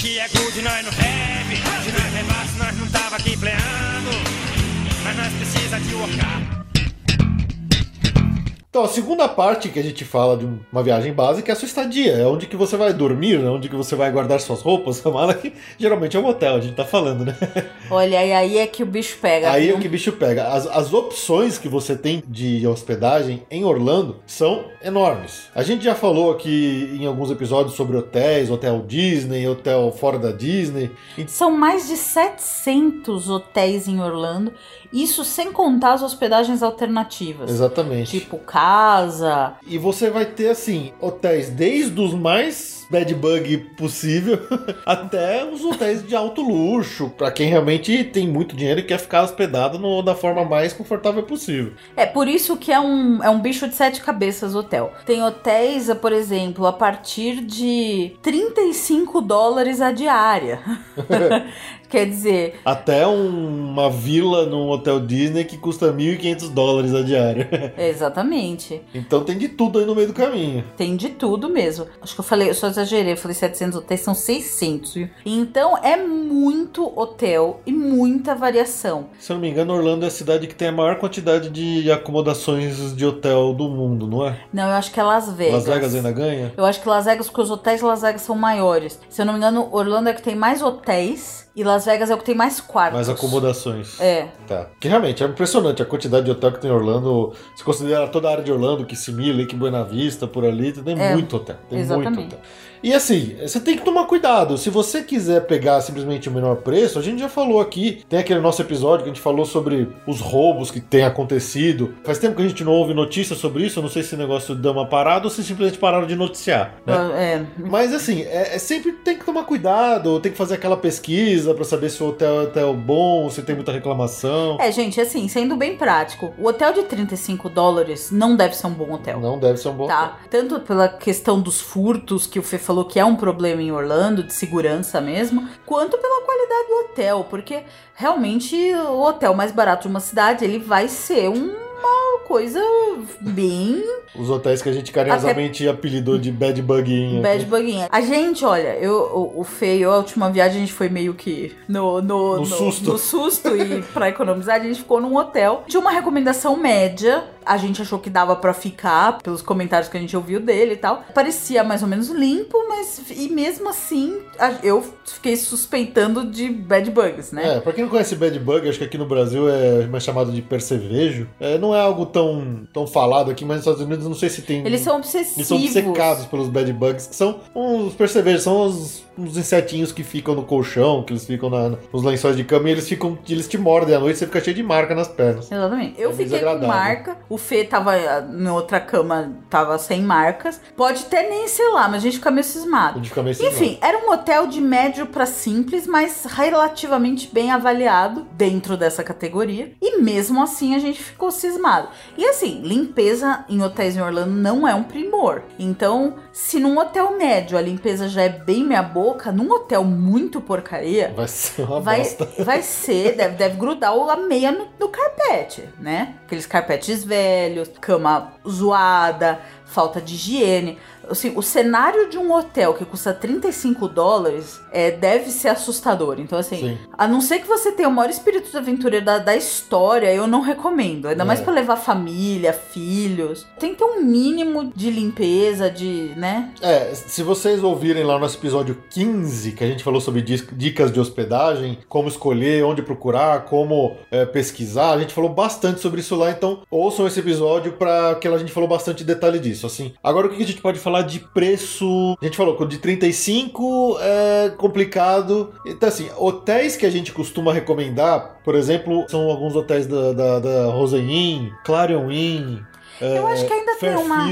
Speaker 6: que é good, nós não have. Se nós levasse, nós não tava aqui pleando. Mas nós precisa de workar.
Speaker 4: Então, a segunda parte que a gente fala de uma viagem básica é a sua estadia. É onde que você vai dormir, né? onde que você vai guardar suas roupas, sua mala, que geralmente é um hotel, a gente tá falando, né?
Speaker 5: Olha, e aí é que o bicho pega.
Speaker 4: Aí é
Speaker 5: viu?
Speaker 4: o que bicho pega. As, as opções que você tem de hospedagem em Orlando são enormes. A gente já falou aqui em alguns episódios sobre hotéis, hotel Disney, hotel fora da Disney.
Speaker 5: São mais de 700 hotéis em Orlando. Isso sem contar as hospedagens alternativas.
Speaker 4: Exatamente.
Speaker 5: Tipo casa.
Speaker 4: E você vai ter, assim, hotéis desde os mais bad bug possível até os hotéis de alto luxo, pra quem realmente tem muito dinheiro e quer ficar hospedado no- da forma mais confortável possível.
Speaker 5: É por isso que é um, é um bicho de sete cabeças hotel. Tem hotéis, por exemplo, a partir de 35 dólares a diária. Quer dizer,
Speaker 4: Até um- uma vila num hotel Disney que custa 1.500 dólares a diária.
Speaker 5: exatamente.
Speaker 4: Então tem de tudo aí no meio do caminho.
Speaker 5: Tem de tudo mesmo. Acho que eu falei, eu só exagerei, eu falei 700 hotéis, são 600, viu? Então é muito hotel e muita variação.
Speaker 4: Se eu não me engano, Orlando é a cidade que tem a maior quantidade de acomodações de hotel do mundo, não é?
Speaker 5: Não, eu acho que é Las Vegas.
Speaker 4: Las Vegas ainda ganha?
Speaker 5: Eu acho que Las Vegas, porque os hotéis de Las Vegas são maiores. Se eu não me engano, Orlando é que tem mais hotéis e Las Vegas é o que tem mais quartos.
Speaker 4: Mais acomodações.
Speaker 5: É,
Speaker 4: Tá. Que realmente é impressionante a quantidade de hotel que tem em Orlando. Se considera toda a área de Orlando, Kissimmee, Lake Buena Vista, por ali, tem
Speaker 5: É,
Speaker 4: muito hotel. Tem
Speaker 5: exatamente.
Speaker 4: muito hotel. E assim, você tem que tomar cuidado. Se você quiser pegar simplesmente o menor preço, a gente já falou aqui. Tem aquele nosso episódio que a gente falou sobre os roubos que tem acontecido. Faz tempo que a gente não ouve notícias sobre isso. Eu não sei se o negócio deu uma parada ou se simplesmente pararam de noticiar. Né?
Speaker 5: é.
Speaker 4: Mas assim, é, é sempre tem que tomar cuidado, tem que fazer aquela pesquisa pra saber se o hotel é hotel bom, se tem muita reclamação.
Speaker 5: É, gente, assim, sendo bem prático, o hotel de 35 dólares não deve ser um bom hotel.
Speaker 4: Não deve ser um bom hotel.
Speaker 5: Tá? Tanto pela questão dos furtos, que o Fê falou que é um problema em Orlando, de segurança mesmo, quanto pela qualidade do hotel, porque realmente o hotel mais barato de uma cidade, ele vai ser uma coisa bem
Speaker 4: Os hotéis que a gente carinhosamente apelidou de bad buguinha.
Speaker 5: bad buguinha. A gente, olha, eu, o, o Fê e eu, a última viagem, a gente foi meio que no, no,
Speaker 4: No susto.
Speaker 5: no susto e pra economizar, a gente ficou num hotel de uma recomendação média. A gente achou que dava pra ficar, pelos comentários que a gente ouviu dele e tal. Parecia mais ou menos limpo, mas e mesmo assim, eu fiquei suspeitando de bad bugs, né?
Speaker 4: É, pra quem não conhece bad bug, acho que aqui no Brasil é mais chamado de percevejo. É, não é algo tão, tão falado aqui, mas nos Estados Unidos não sei se tem.
Speaker 5: Eles são obsessivos.
Speaker 4: Eles são obcecados pelos bad bugs, que são uns percevejos, são os, uns insetinhos que ficam no colchão, que eles ficam na- nos lençóis de cama e eles ficam. Eles te mordem à noite e você fica cheio de marca nas pernas.
Speaker 5: Exatamente. Eu
Speaker 4: É
Speaker 5: fiquei com marca. O Fê tava ah, em outra cama, tava sem marcas. Pode até nem ser lá, mas a gente fica meio
Speaker 4: A
Speaker 5: cismado.
Speaker 4: gente fica meio
Speaker 5: Enfim, era um hotel de médio pra simples, mas relativamente bem avaliado dentro dessa categoria. E mesmo assim a gente ficou cismado. E assim, limpeza em hotéis em Orlando não é um primor. Então, se num hotel médio a limpeza já é bem meia boca, num hotel muito porcaria,
Speaker 4: Vai ser uma
Speaker 5: vai,
Speaker 4: bosta.
Speaker 5: vai ser, deve, deve grudar o- a meia no, no carpete, né? Aqueles carpetes velhos, cama zoada, falta de higiene. Assim, o cenário de um hotel que custa 35 dólares é, deve ser assustador. Então, assim,
Speaker 4: Sim.
Speaker 5: a não ser que você tenha o maior espírito de aventura da, da história, eu não recomendo. Ainda mais
Speaker 4: É.
Speaker 5: pra levar família, filhos. Tem que ter um mínimo de limpeza, de, né?
Speaker 4: É, se vocês ouvirem lá no nosso episódio 15, que a gente falou sobre dicas de hospedagem, como escolher, onde procurar, como é, pesquisar, a gente falou bastante sobre isso lá, então ouçam esse episódio para que a gente falou bastante detalhe disso, assim. Agora o que a gente pode falar de preço? A gente falou de 35 é complicado. Então assim, hotéis que a gente costuma recomendar, por exemplo, são alguns hotéis da, da, da Clarion Inn,
Speaker 5: Eu acho que ainda tem uma,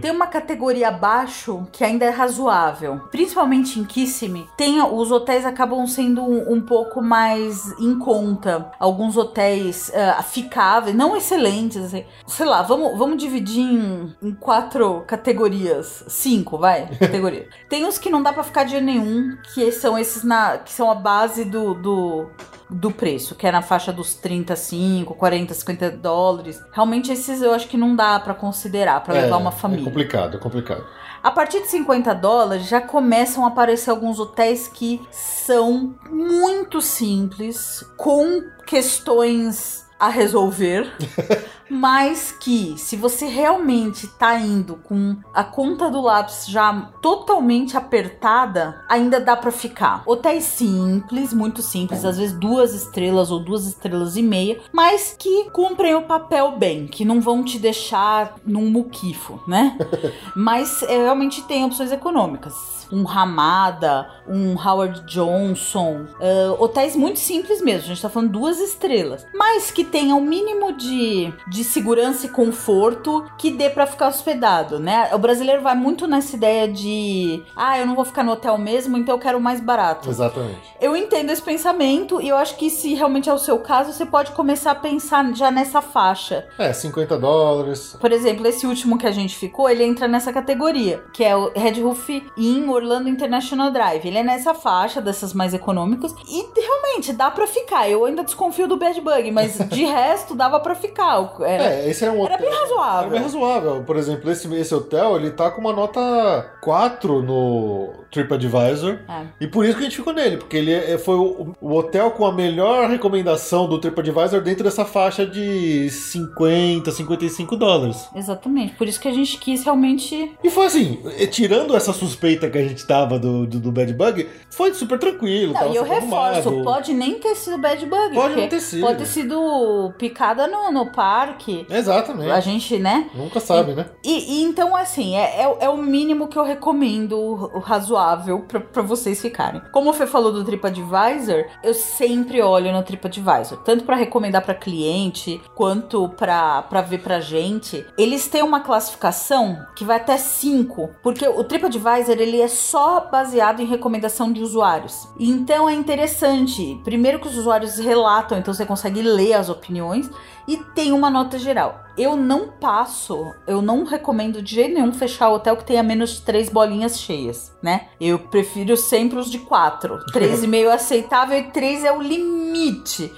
Speaker 5: tem uma categoria abaixo que ainda é razoável. Principalmente em Kissimmee, tem, os hotéis acabam sendo um, um pouco mais em conta. Alguns hotéis ah, ficáveis, não excelentes. assim. Sei lá, vamos, vamos dividir em, em quatro categorias. Cinco, vai, categoria. tem os que não dá pra ficar dia nenhum, que são esses na, que são a base do, do do preço, que é na faixa dos 35, 40, 50 dólares. Realmente esses eu acho que não dá pra considerar pra levar uma
Speaker 4: É
Speaker 5: família.
Speaker 4: complicado, é complicado.
Speaker 5: A partir de 50 dólares já começam a aparecer alguns hotéis que são muito simples, com questões a resolver, mas que se você realmente tá indo com a conta do lápis já totalmente apertada, ainda dá pra ficar. Hotéis simples, muito simples, às vezes duas estrelas ou duas estrelas e meia, mas que cumprem o papel bem, que não vão te deixar num muquifo, né? Mas é, realmente tem opções econômicas. Um Ramada, um Howard Johnson, ah, hotéis muito simples mesmo. A gente tá falando duas estrelas, mas que tenha o mínimo de, de segurança e conforto que dê pra ficar hospedado, né? O brasileiro vai muito nessa ideia de, ah, eu não vou ficar no hotel mesmo, então eu quero o mais barato.
Speaker 4: Exatamente.
Speaker 5: Eu entendo esse pensamento e eu acho que se realmente é o seu caso, você pode começar a pensar já nessa faixa.
Speaker 4: É, 50 dólares.
Speaker 5: Por exemplo, esse último que a gente ficou, ele entra nessa categoria, que é o Red Roof Inn Orlando International Drive. Ele é nessa faixa dessas mais econômicas e realmente dá pra ficar. Eu ainda desconfio do Bad Bug, mas de resto dava pra ficar. Era,
Speaker 4: É, esse é um
Speaker 5: era
Speaker 4: hotel.
Speaker 5: bem razoável.
Speaker 4: Era bem razoável. Por exemplo, esse, esse hotel, ele tá com uma nota 4 no TripAdvisor.
Speaker 5: É.
Speaker 4: E por isso que a gente ficou nele, porque ele é- foi o, o hotel com a melhor recomendação do TripAdvisor dentro dessa faixa de 50, 55 dólares.
Speaker 5: Exatamente. Por isso que a gente quis realmente.
Speaker 4: E foi assim, tirando essa suspeita que a gente tava do, do, do Bad Bug, foi super tranquilo.
Speaker 5: Não, e eu reforço,
Speaker 4: arrumado.
Speaker 5: pode nem ter sido Bad Bug.
Speaker 4: Pode não ter sido.
Speaker 5: Pode ter sido picada no, no parque.
Speaker 4: Exatamente.
Speaker 5: A gente, né?
Speaker 4: Nunca sabe, né?
Speaker 5: E, e então, assim, é, é, é o mínimo que eu recomendo, o razoável, pra, pra vocês ficarem. Como o Fê falou do TripAdvisor, eu sempre olho no TripAdvisor, tanto pra recomendar pra cliente, quanto pra, pra ver pra gente. Eles têm uma classificação que vai até 5, porque o TripAdvisor, ele é só baseado em recomendação de usuários. Então, é interessante, primeiro que os usuários relatam, então você consegue ler as opiniões, e tem uma nota geral. Eu não passo, eu não recomendo de jeito nenhum fechar hotel que tenha menos de três bolinhas cheias, né? Eu prefiro sempre os de quatro. Três e meio é aceitável e três é o limite.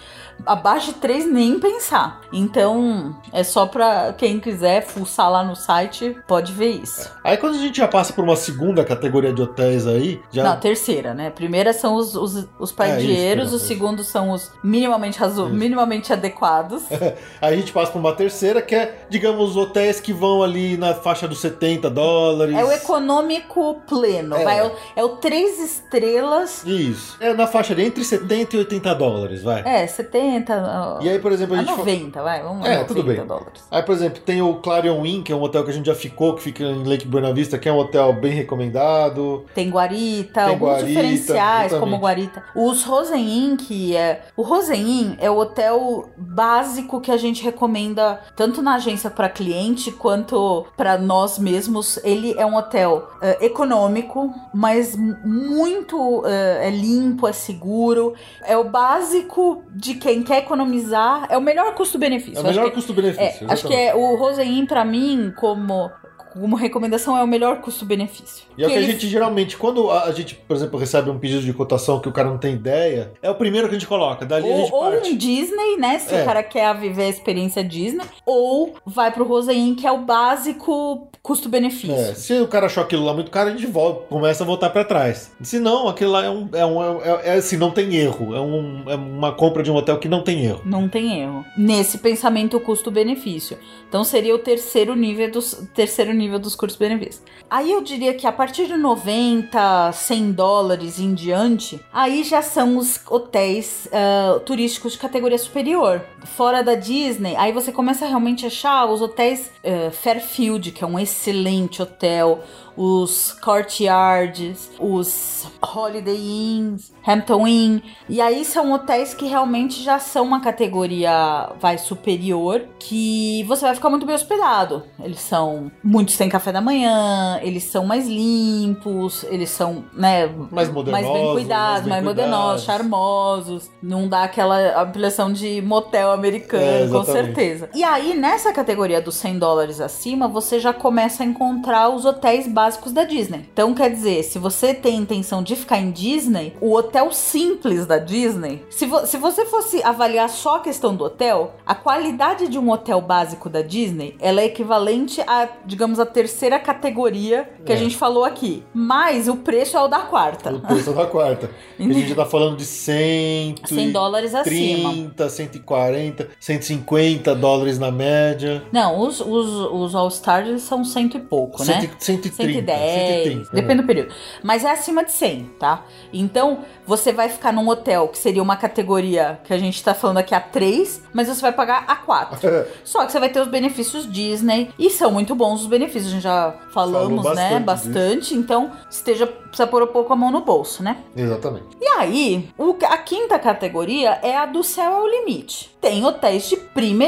Speaker 5: Abaixo de três nem pensar. Então, é só pra quem quiser fuçar lá no site, pode ver isso.
Speaker 4: Aí quando a gente já passa por uma segunda categoria de hotéis aí, já
Speaker 5: Não, terceira, né? Primeira são os, os, os paidieiros, os
Speaker 4: isso.
Speaker 5: segundos são os minimamente, razo...
Speaker 4: Isso.
Speaker 5: minimamente adequados.
Speaker 4: Aí a gente passa por uma terceira, que é, digamos, hotéis que vão ali na faixa dos 70 dólares.
Speaker 5: É o econômico pleno.
Speaker 4: É.
Speaker 5: Vai, é, o, é o três estrelas.
Speaker 4: Isso. É na faixa de entre 70 e 80 dólares, vai.
Speaker 5: É, 70. Ó,
Speaker 4: E aí, por exemplo, a
Speaker 5: a
Speaker 4: gente. fa-
Speaker 5: 90, vai. Vamos
Speaker 4: É,
Speaker 5: 90
Speaker 4: tudo bem.
Speaker 5: dólares.
Speaker 4: Aí, por exemplo, tem o Clarion Inn, que é um hotel que a gente já ficou, que fica em Lake Buena Vista, que é um hotel bem recomendado.
Speaker 5: Tem Guarita,
Speaker 4: Tem
Speaker 5: alguns
Speaker 4: Guarita,
Speaker 5: diferenciais,
Speaker 4: exatamente.
Speaker 5: como Guarita. Os Rosen Inn, que é. O Rosen Inn é o hotel básico que a gente recomenda tanto na agência para cliente quanto para nós mesmos. Ele é um hotel eh, econômico, mas muito eh, é limpo, é seguro. É o básico de quem quer economizar. É o melhor custo-benefício.
Speaker 4: É o melhor custo-benefício.
Speaker 5: é, acho que é o Rosen Inn, pra mim, como como recomendação, é o melhor custo-benefício.
Speaker 4: E é o que a
Speaker 5: ele-
Speaker 4: gente geralmente, quando a, a gente, por exemplo, recebe um pedido de cotação que o cara não tem ideia, é o primeiro que a gente coloca. Dali a
Speaker 5: Ou,
Speaker 4: gente
Speaker 5: ou
Speaker 4: parte.
Speaker 5: um Disney, né? Se
Speaker 4: É.
Speaker 5: o cara quer viver a experiência Disney. Ou vai pro Rosein, que é o básico custo-benefício.
Speaker 4: É, se o cara achou aquilo lá muito caro, a gente volta, começa a voltar pra trás. Se não, aquilo lá é um. É, um, é, é assim, não tem erro. É, um, é uma compra de um hotel que não tem erro.
Speaker 5: Não tem erro. Nesse pensamento custo-benefício. Então seria o terceiro nível dos terceiro nível dos custos-benefícios. Aí eu diria que a partir de 90, 100 dólares em diante, aí já são os hotéis ah, turísticos de categoria superior. Fora da Disney, aí você começa a realmente achar os hotéis eh, Fairfield, que é um excelente hotel, os Courtyards, os Holiday Inns, Hampton Inn. E aí são hotéis que realmente já são uma categoria vai superior, que você vai ficar muito bem hospedado. Eles são muitos têm café da manhã, eles são mais limpos, eles são, né,
Speaker 4: Mais modernosos,
Speaker 5: mais bem cuidados,
Speaker 4: mais
Speaker 5: mais,
Speaker 4: bem
Speaker 5: modernosos,
Speaker 4: cuidados.
Speaker 5: charmosos. Não dá aquela apelação de motel americano,
Speaker 4: É,
Speaker 5: com certeza. E aí, nessa categoria dos 100 dólares acima, você já começa a encontrar os hotéis básicos da Disney. Então, quer dizer, se você tem intenção de ficar em Disney, o hotel simples da Disney, se, vo- se você fosse avaliar só a questão do hotel, a qualidade de um hotel básico da Disney, ela é equivalente a, digamos, a terceira categoria que a
Speaker 4: É.
Speaker 5: gente falou aqui. Mas o preço é o da quarta.
Speaker 4: O preço da quarta. a gente tá falando de 100,
Speaker 5: 100 dólares acima.
Speaker 4: 30, 140, 150 dólares na média.
Speaker 5: Não, os, os, os All-Stars são cento e pouco, né?
Speaker 4: 100, 130,
Speaker 5: 110,
Speaker 4: 130,
Speaker 5: depende
Speaker 4: né?
Speaker 5: do período. Mas é acima de 100, tá? Então, você vai ficar num hotel que seria uma categoria que a gente tá falando aqui a 3, mas você vai pagar a 4. Só que você vai ter os benefícios Disney, e são muito bons os benefícios, a gente já falamos,
Speaker 4: Falou
Speaker 5: né?
Speaker 4: bastante
Speaker 5: Bastante. Então, esteja, precisa pôr um pouco a mão no bolso, né?
Speaker 4: Exatamente.
Speaker 5: E aí, o- a quinta categoria é a do céu ao limite. Tem hotéis de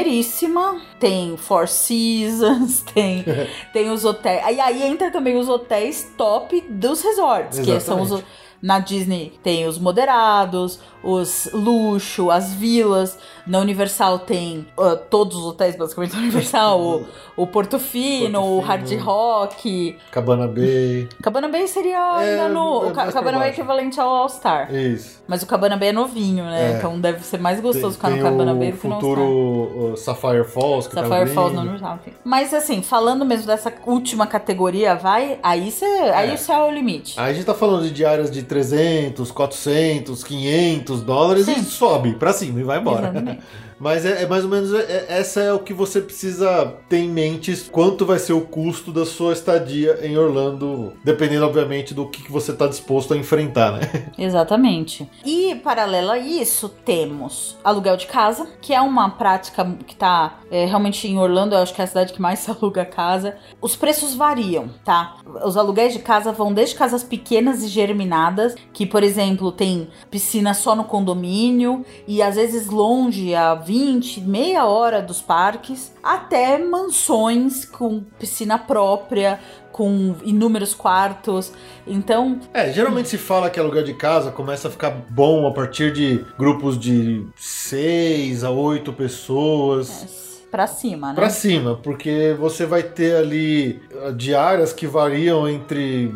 Speaker 5: primeiríssima, tem Four Seasons, tem, tem os hotéis. E aí entra também os hotéis top dos resorts, que são os. Na Disney tem os moderados, os luxo, as vilas. Na Universal tem ah, todos os hotéis, basicamente, da Universal. o, o Porto Fino,
Speaker 4: Porto
Speaker 5: o
Speaker 4: Fino.
Speaker 5: Hard Rock.
Speaker 4: Cabana Bay.
Speaker 5: Cabana Bay seria
Speaker 4: É,
Speaker 5: ainda no.
Speaker 4: é
Speaker 5: o Ca- Cabana Bay é equivalente ao All-Star.
Speaker 4: Isso.
Speaker 5: Mas o Cabana Bay é novinho, né?
Speaker 4: É.
Speaker 5: Então deve ser mais gostoso ficar
Speaker 4: tem
Speaker 5: no Cabana
Speaker 4: o
Speaker 5: Bay do que no
Speaker 4: futuro
Speaker 5: All-Star.
Speaker 4: o Sapphire Falls. Que tá
Speaker 5: Sapphire Falls
Speaker 4: abrindo.
Speaker 5: no Universal, enfim. Mas assim, falando mesmo dessa última categoria, vai, aí você, aí o céu é o limite.
Speaker 4: Aí a gente tá falando de diárias de 300, 400, 500 dólares e
Speaker 5: Sim.
Speaker 4: sobe pra cima e vai embora.
Speaker 5: Exatamente.
Speaker 4: Mas é, é mais ou menos é- é- essa é o que você precisa ter em mente quanto vai ser o custo da sua estadia em Orlando, dependendo obviamente do que, que você tá disposto a enfrentar, né?
Speaker 5: Exatamente. E paralelo a isso, temos aluguel de casa, que é uma prática que tá é, realmente em Orlando, eu acho que é a cidade que mais se aluga casa. Os preços variam, tá? Os aluguéis de casa vão desde casas pequenas e germinadas, que, por exemplo, tem piscina só no condomínio e às vezes longe, a 20, meia hora dos parques, até mansões com piscina própria, com inúmeros quartos. Então,
Speaker 4: É, geralmente se fala que aluguel de casa começa a ficar bom a partir de grupos de 6 a 8 pessoas.
Speaker 5: pra cima, né?
Speaker 4: Pra cima, porque você vai ter ali ah, diárias que variam entre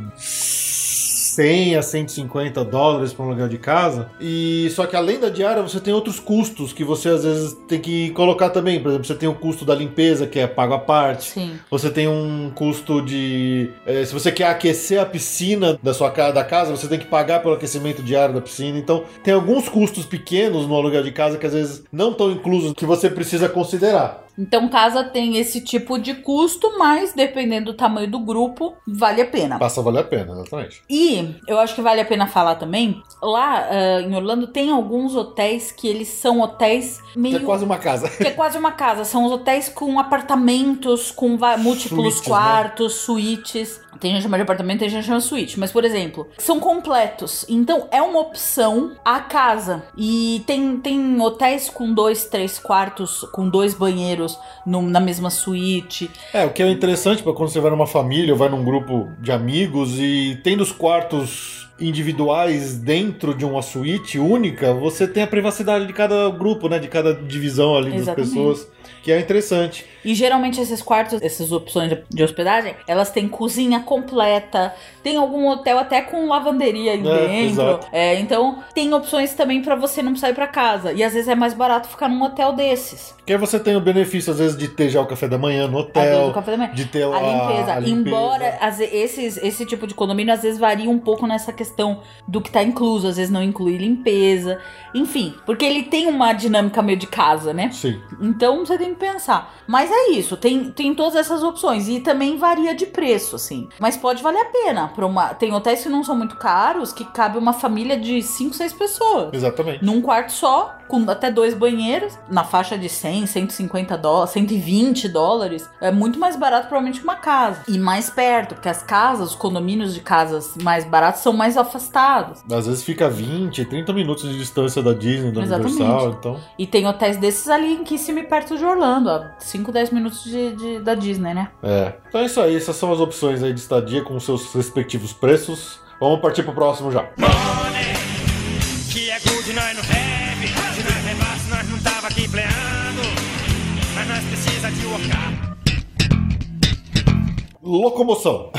Speaker 4: 100 a 150 dólares para um aluguel de casa. E só que além da diária, você tem outros custos que você às vezes tem que colocar também. Por exemplo, você tem o custo da limpeza, que é pago à parte.
Speaker 5: Sim.
Speaker 4: Você tem um custo de. eh, se você quer aquecer a piscina da sua casa, da casa, você tem que pagar pelo aquecimento diário da piscina. Então, tem alguns custos pequenos no aluguel de casa que às vezes não estão inclusos que você precisa considerar.
Speaker 5: Então, casa tem esse tipo de custo, mas dependendo do tamanho do grupo, vale a pena.
Speaker 4: Passa a valer a pena, exatamente.
Speaker 5: E eu acho que vale a pena falar também, lá ah, em Orlando tem alguns hotéis que eles são hotéis
Speaker 4: Que
Speaker 5: meio
Speaker 4: é quase uma casa.
Speaker 5: que é quase uma casa. São os hotéis com apartamentos, com múltiplos
Speaker 4: Suítes, né?
Speaker 5: quartos, suítes. Tem gente que chama de apartamento, tem gente que chama suíte. Mas, por exemplo, são completos. Então, é uma opção a casa. E tem, tem hotéis com dois, três quartos, com dois banheiros no- na mesma suíte.
Speaker 4: É, o que é interessante para quando você vai numa família ou vai num grupo de amigos e tem dos quartos individuais dentro de uma suíte única, você tem a privacidade de cada grupo, né? De cada divisão ali das
Speaker 5: Exatamente.
Speaker 4: pessoas, que é interessante.
Speaker 5: E geralmente esses quartos, essas opções de- hospedagem, elas têm cozinha completa, tem algum hotel até com lavanderia aí
Speaker 4: É,
Speaker 5: dentro. É, então tem opções também pra você não sair pra casa. E às vezes é mais barato ficar num hotel desses.
Speaker 4: Que aí você tem o benefício, às vezes, de ter já o café da manhã no hotel,
Speaker 5: o café da manhã.
Speaker 4: de ter
Speaker 5: A limpeza.
Speaker 4: a limpeza.
Speaker 5: Embora ve- esses, esse tipo de condomínio às vezes varia um pouco nessa questão do que tá incluso, às vezes não inclui limpeza. Enfim, porque ele tem uma dinâmica meio de casa, né?
Speaker 4: Sim.
Speaker 5: Então você tem que pensar. Mas é isso, tem, tem todas essas opções. E também varia de preço, assim. Mas pode valer a pena. Pra uma, tem hotéis que não são muito caros, que cabe uma família de 5, 6 pessoas.
Speaker 4: Exatamente.
Speaker 5: Num quarto só, com até dois banheiros, na faixa de 100, 150 dólares, 120 dólares. É muito mais barato, provavelmente, que uma casa. E mais perto, porque as casas, os condomínios de casas mais baratos são mais afastados.
Speaker 4: Às vezes fica 20, 30 minutos de distância da Disney, da
Speaker 5: Exatamente.
Speaker 4: Universal, então.
Speaker 5: E tem hotéis desses ali em Kissimmee, perto de Orlando, a 5, 10 minutos de, de- da Disney, né?
Speaker 4: É. Então é isso aí, essas são as opções aí de estadia com seus respectivos preços. Vamos partir pro próximo já.
Speaker 6: Money,
Speaker 4: Locomoção.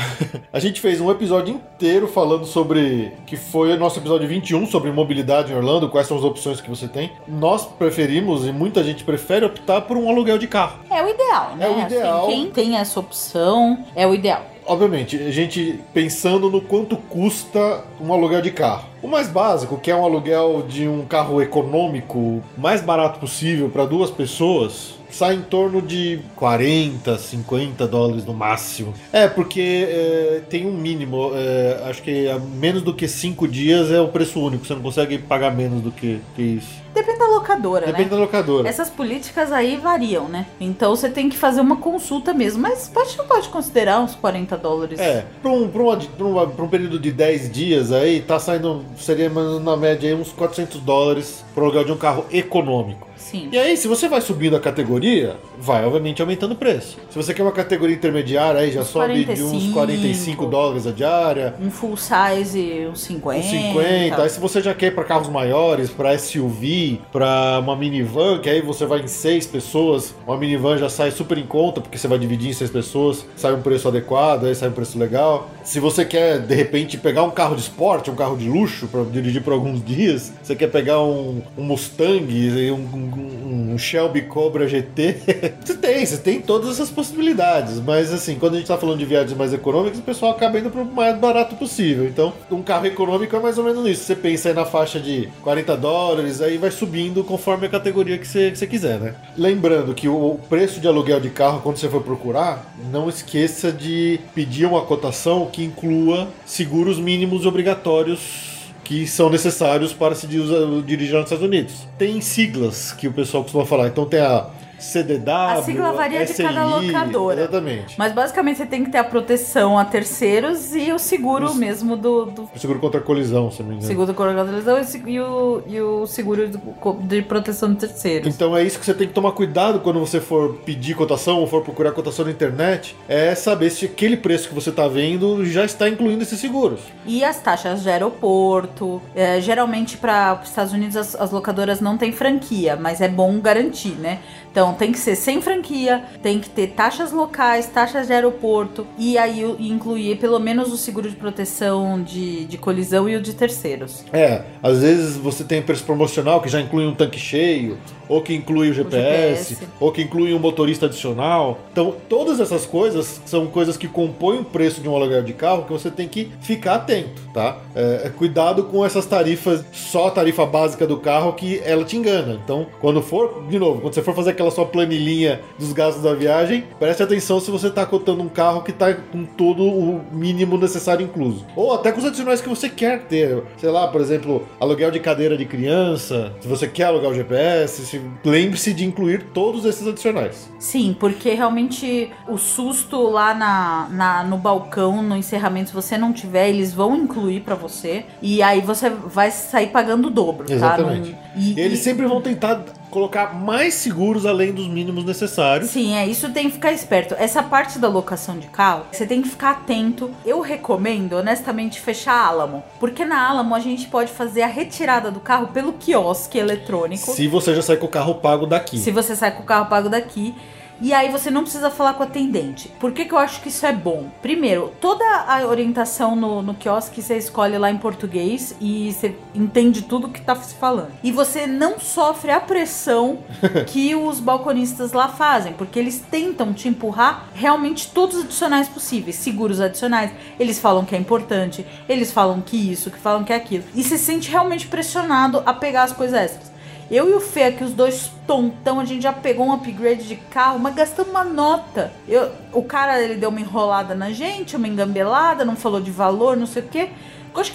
Speaker 4: A gente fez um episódio inteiro falando sobre. que foi o nosso episódio 21 sobre mobilidade em Orlando, quais são as opções que você tem. Nós preferimos, e muita gente prefere, optar por um aluguel de carro.
Speaker 5: É o ideal, né?
Speaker 4: É o ideal.
Speaker 5: Assim, quem tem essa opção é o ideal.
Speaker 4: Obviamente, a gente pensando no quanto custa um aluguel de carro. O mais básico, que é um aluguel de um carro econômico, mais barato possível para duas pessoas, sai em torno de 40, 50 dólares no máximo. É, porque é, tem um mínimo, é, acho que é menos do que 5 dias é o preço único, você não consegue pagar menos do que, que isso.
Speaker 5: Depende da locadora,
Speaker 4: Depende
Speaker 5: né?
Speaker 4: da locadora.
Speaker 5: Essas políticas aí variam, né? Então você tem que fazer uma consulta mesmo. Mas pode, pode considerar uns 40 dólares.
Speaker 4: É, para um, pra uma- pra uma- pra um período de 10 dias aí, tá saindo, seria na média aí uns 400 dólares pro aluguel de um carro econômico.
Speaker 5: Sim.
Speaker 4: E aí, se você vai subindo a categoria, vai obviamente aumentando o preço. Se você quer uma categoria intermediária, aí já
Speaker 5: Uns
Speaker 4: sobe de uns
Speaker 5: 45.
Speaker 4: 45 dólares a diária,
Speaker 5: Um full size, uns 50.
Speaker 4: uns 50. Aí se você já quer para carros maiores, para SUV, para uma minivan, que aí você vai em seis pessoas, uma minivan já sai super em conta, porque você vai dividir em seis pessoas, sai um preço adequado, aí sai um preço legal. Se você quer, de repente, pegar um carro de esporte, um carro de luxo, para dirigir por alguns dias, você quer pegar um, um Mustang, um, um- um Shelby Cobra GT, você tem, você tem todas essas possibilidades, mas assim, quando a gente tá falando de viagens mais econômicas, o pessoal acaba indo pro mais barato possível. Então, um carro econômico é mais ou menos isso. Você pensa aí na faixa de 40 dólares, aí vai subindo conforme a categoria que você, que você quiser, né? Lembrando que o preço de aluguel de carro, quando você for procurar, não esqueça de pedir uma cotação que inclua seguros mínimos obrigatórios que são necessários para se dirigir nos Estados Unidos. Tem siglas que o pessoal costuma falar. Então tem a CDW,
Speaker 5: A sigla varia de cada locadora.
Speaker 4: Exatamente.
Speaker 5: Mas basicamente você tem que ter a proteção a terceiros e o seguro
Speaker 4: Isso.
Speaker 5: mesmo do, do
Speaker 4: O seguro contra a colisão, se não me engano.
Speaker 5: seguro do coronavírus e o se- e o, e o seguro de proteção de terceiros.
Speaker 4: Então é isso que você tem que tomar cuidado quando você for pedir cotação ou for procurar cotação na internet, é saber se aquele preço que você está vendo já está incluindo esses seguros.
Speaker 5: E as taxas de aeroporto. é, geralmente para os Estados Unidos as, as locadoras não têm franquia, mas é bom garantir, né? Então tem que ser sem franquia, tem que ter taxas locais, taxas de aeroporto e aí o- incluir pelo menos o seguro de proteção de, de colisão e o de terceiros.
Speaker 4: É, às vezes você tem preço promocional que já inclui um tanque cheio, ou que inclui o GPS,
Speaker 5: GPS.
Speaker 4: ou que inclui um motorista adicional. Então, todas essas coisas são coisas que compõem o preço de um aluguel de carro que você tem que ficar atento, tá? É, é, cuidado com essas tarifas, só a tarifa básica do carro que ela te engana. Então, quando for, de novo, quando você for fazer aquela sua planilhinha dos gastos da viagem, preste atenção se você está cotando um carro que está com todo o mínimo necessário incluso. Ou até com os adicionais que você quer ter. Sei lá, por exemplo, aluguel de cadeira de criança, se você quer alugar o GPS, se- lembre-se de incluir todos esses adicionais.
Speaker 5: Sim, porque realmente o susto lá na, na- no balcão, no encerramento, se você não tiver, eles vão incluir pra você. E aí você vai sair pagando o dobro, tá?
Speaker 4: Exatamente.
Speaker 5: Não- e,
Speaker 4: E eles
Speaker 5: e-
Speaker 4: sempre vão tentar colocar mais seguros além dos mínimos necessários.
Speaker 5: Sim, é, isso tem que ficar esperto. Essa parte da locação de carro, você tem que ficar atento. Eu recomendo, honestamente, fechar a Alamo. Porque na Alamo a gente pode fazer a retirada do carro pelo quiosque eletrônico.
Speaker 4: Se você já sai com o carro pago daqui.
Speaker 5: Se você sai com o carro pago daqui. E aí você não precisa falar com o atendente. Por que, que eu acho que isso é bom? Primeiro, toda a orientação no, no quiosque você escolhe lá em português e você entende tudo que tá se falando. E você não sofre a pressão que os balconistas lá fazem, porque eles tentam te empurrar realmente todos os adicionais possíveis, seguros adicionais. Eles falam que é importante, eles falam que isso, que falam que é aquilo. E você se sente realmente pressionado a pegar as coisas extras. Eu e o Fê aqui, os dois tontão, a gente já pegou um upgrade de carro, mas gastamos uma nota. Eu, o cara, ele deu uma enrolada na gente, uma engambelada, não falou de valor, não sei o quê.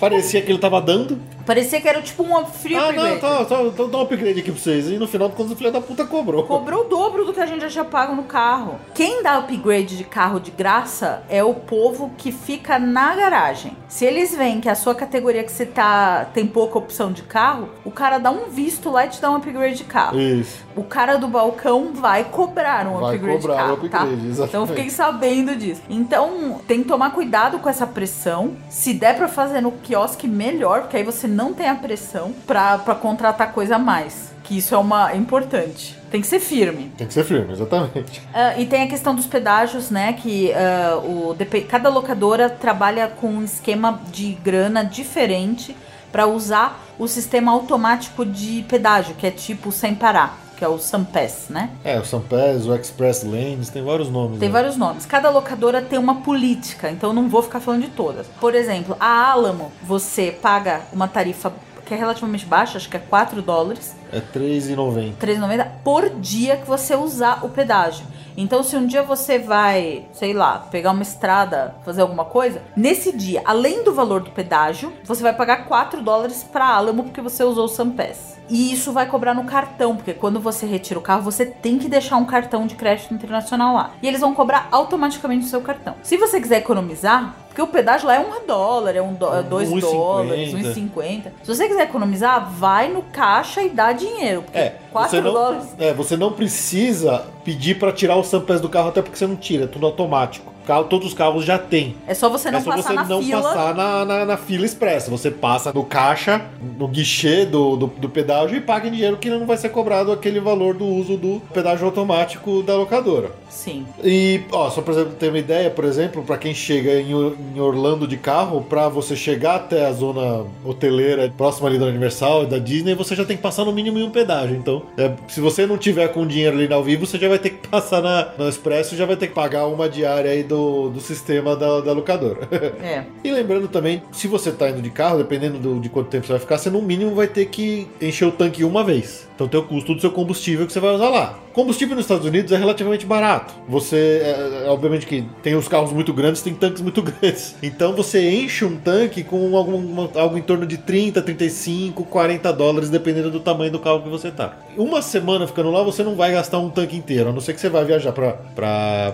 Speaker 4: Parecia que ele tava dando.
Speaker 5: Parecia que era tipo um free
Speaker 4: Ah,
Speaker 5: upgrade.
Speaker 4: não, tá, tá, então dá um upgrade aqui pra vocês. E no final, quando o filho da puta cobrou.
Speaker 5: Cobrou o dobro do que a gente já tinha pago no carro. Quem dá upgrade de carro de graça é o povo que fica na garagem. Se eles veem que a sua categoria que você tá tem pouca opção de carro, o cara dá um visto lá e te dá um upgrade de carro.
Speaker 4: Isso.
Speaker 5: O cara do balcão vai cobrar um
Speaker 4: Vai
Speaker 5: upgrade de
Speaker 4: cobrar o
Speaker 5: carro, tá?
Speaker 4: upgrade, exatamente.
Speaker 5: Então eu fiquei sabendo disso. Então tem que tomar cuidado com essa pressão. Se der pra fazer no quiosque, melhor, porque aí você não tem a pressão pra contratar coisa a mais. Que isso é uma é importante. Tem que ser firme.
Speaker 4: Tem que ser firme, exatamente.
Speaker 5: Ah, e tem a questão dos pedágios, né? Que ah, o, cada locadora trabalha com um esquema de grana diferente para usar o sistema automático de pedágio, que é tipo sem parar, que é o Sampass, né?
Speaker 4: É, o Sampass, o Express Lanes, tem vários nomes.
Speaker 5: Tem
Speaker 4: né?
Speaker 5: vários nomes. Cada locadora tem uma política, então eu não vou ficar falando de todas. Por exemplo, a Alamo, você paga uma tarifa que é relativamente baixa, acho que é 4 dólares.
Speaker 4: É 3,90.
Speaker 5: 3,90 por dia que você usar o pedágio. Então, se um dia você vai, sei lá, pegar uma estrada, fazer alguma coisa, nesse dia, além do valor do pedágio, você vai pagar 4 dólares para Alamo porque você usou o Sampass. E isso vai cobrar no cartão, porque quando você retira o carro, você tem que deixar um cartão de crédito internacional lá. E eles vão cobrar automaticamente o seu cartão. Se você quiser economizar, porque o pedágio lá é um dólar, é um dó- é dois
Speaker 4: 1,50.
Speaker 5: dólares, 1,50. Se você quiser economizar, vai no caixa e dá dinheiro. Porque
Speaker 4: É,
Speaker 5: 4
Speaker 4: você não,
Speaker 5: dólares.
Speaker 4: é, você não precisa pedir pra tirar o Sampass do carro, até porque você não tira, é tudo automático. Carro, todos os carros já tem.
Speaker 5: É só você não
Speaker 4: é só
Speaker 5: passar
Speaker 4: você
Speaker 5: na
Speaker 4: não
Speaker 5: fila.
Speaker 4: passar na, na, na fila expressa. Você passa no caixa, no guichê do, do, do pedágio e paga em dinheiro que não vai ser cobrado aquele valor do uso do pedágio automático da locadora.
Speaker 5: Sim.
Speaker 4: E, ó, só pra ter uma ideia, por exemplo, pra quem chega em, em Orlando de carro, pra você chegar até a zona hoteleira próxima ali da Universal e da Disney, você já tem que passar no mínimo em um pedágio. Então, é, se você não tiver com dinheiro ali ao vivo, você já vai ter que passar na, no Expresso e já vai ter que pagar uma diária aí do, do sistema da, da locadora.
Speaker 5: É.
Speaker 4: E lembrando também, se você tá indo de carro, dependendo do- de quanto tempo você vai ficar, você no mínimo vai ter que encher o tanque uma vez. Então tem o custo do seu combustível que você vai usar lá. Combustível nos Estados Unidos é relativamente barato. Você, é, é, obviamente que tem os carros muito grandes, tem tanques muito grandes. Então você enche um tanque com algum, algo em torno de 30, 35, 40 dólares, dependendo do tamanho do carro que você tá. Uma semana ficando lá, você não vai gastar um tanque inteiro, a não ser que você vai viajar para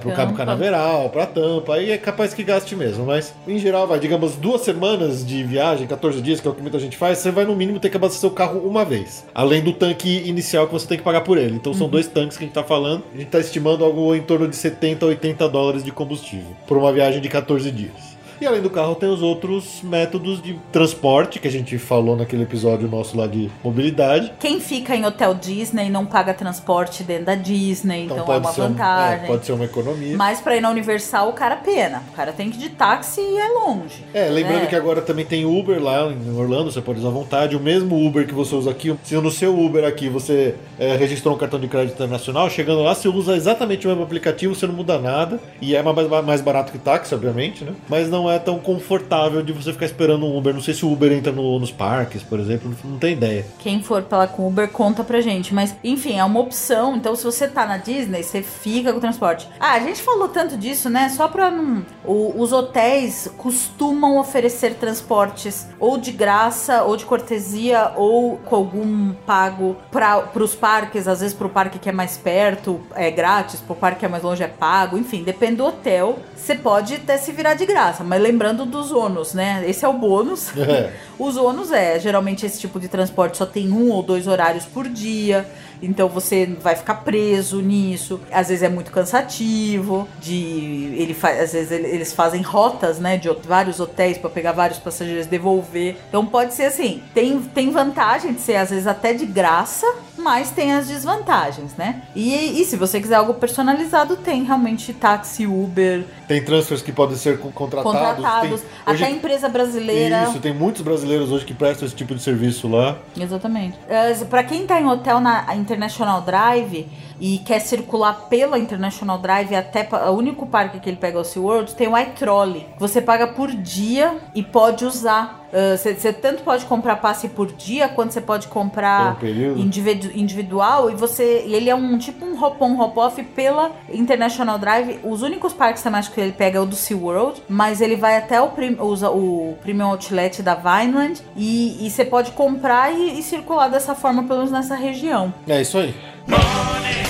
Speaker 4: o Cabo
Speaker 5: Tampa.
Speaker 4: Canaveral, para Tampa, aí é capaz que gaste mesmo. Mas em geral, vai, digamos, duas semanas de viagem, 14 dias, que é o que muita gente faz, você vai no mínimo ter que abastecer o carro uma vez. Além do tanque inicial que você tem que pagar por ele. Então são dois tanques que a gente tá falando. A gente tá estimando algo em torno de 70 a 80 dólares de combustível por uma viagem de 14 dias. E além do carro, tem os outros métodos de transporte que a gente falou naquele episódio nosso lá de mobilidade.
Speaker 5: Quem fica em hotel Disney não paga transporte dentro da Disney, então, é
Speaker 4: pode
Speaker 5: uma
Speaker 4: ser um-
Speaker 5: vantagem.
Speaker 4: é, pode ser uma economia.
Speaker 5: Mas pra ir na Universal, o cara pena. O cara tem que ir de táxi e é longe.
Speaker 4: É, lembrando
Speaker 5: É.
Speaker 4: que agora também tem Uber lá em Orlando, você pode usar à vontade. O mesmo Uber que você usa aqui, se no seu Uber aqui você é, registrou um cartão de crédito internacional, chegando lá você usa exatamente o mesmo aplicativo, você não muda nada. E é mais, mais barato que táxi, obviamente, né? Mas não é tão confortável de você ficar esperando um Uber. Não sei se o Uber entra no- nos parques, por exemplo, não tenho ideia.
Speaker 5: Quem for pela com Uber, conta pra gente. Mas, enfim, é uma opção. Então, se você tá na Disney, você fica com o transporte. Ah, a gente falou tanto disso, né? Só pra não. o- os hotéis costumam oferecer transportes ou de graça, ou de cortesia, ou com algum pago para pros parques. Às vezes, pro parque que é mais perto é grátis, pro parque que é mais longe é pago. Enfim, depende do hotel. Você pode até se virar de graça. Mas lembrando dos ônus, né? Esse é o bônus.
Speaker 4: É.
Speaker 5: Os ônus é, geralmente esse tipo de transporte só tem um ou dois horários por dia. Então você vai ficar preso nisso. Às vezes é muito cansativo. De ele faz, às vezes ele- eles fazem rotas, né, de vários hotéis para pegar vários passageiros e devolver. Então pode ser assim. Tem tem vantagem de ser às vezes até de graça, mas tem as desvantagens, né? E, e se você quiser algo personalizado, tem realmente táxi, Uber,
Speaker 4: Tem transfers que podem ser co- contratados.
Speaker 5: contratados,
Speaker 4: tem-
Speaker 5: até
Speaker 4: hoje-
Speaker 5: empresa brasileira.
Speaker 4: Isso, tem muitos brasileiros hoje que prestam esse tipo de serviço lá.
Speaker 5: Exatamente. Uh, para quem tá em hotel na International Drive e quer circular pela International Drive até o único parque que ele pega é o SeaWorld, tem o iTrolley. Você paga por dia e pode usar. Uh, Você você tanto pode comprar passe por dia quanto você pode comprar
Speaker 4: um período.
Speaker 5: individu- individual e você e ele é um tipo um hop on hop off pela International Drive. Os únicos parques temáticos que ele pega é o do SeaWorld, mas ele vai até o, prim, usa o Premium Outlet da Vineland e, e você pode comprar e, e circular dessa forma, pelo menos nessa região.
Speaker 4: É isso aí.
Speaker 6: Money,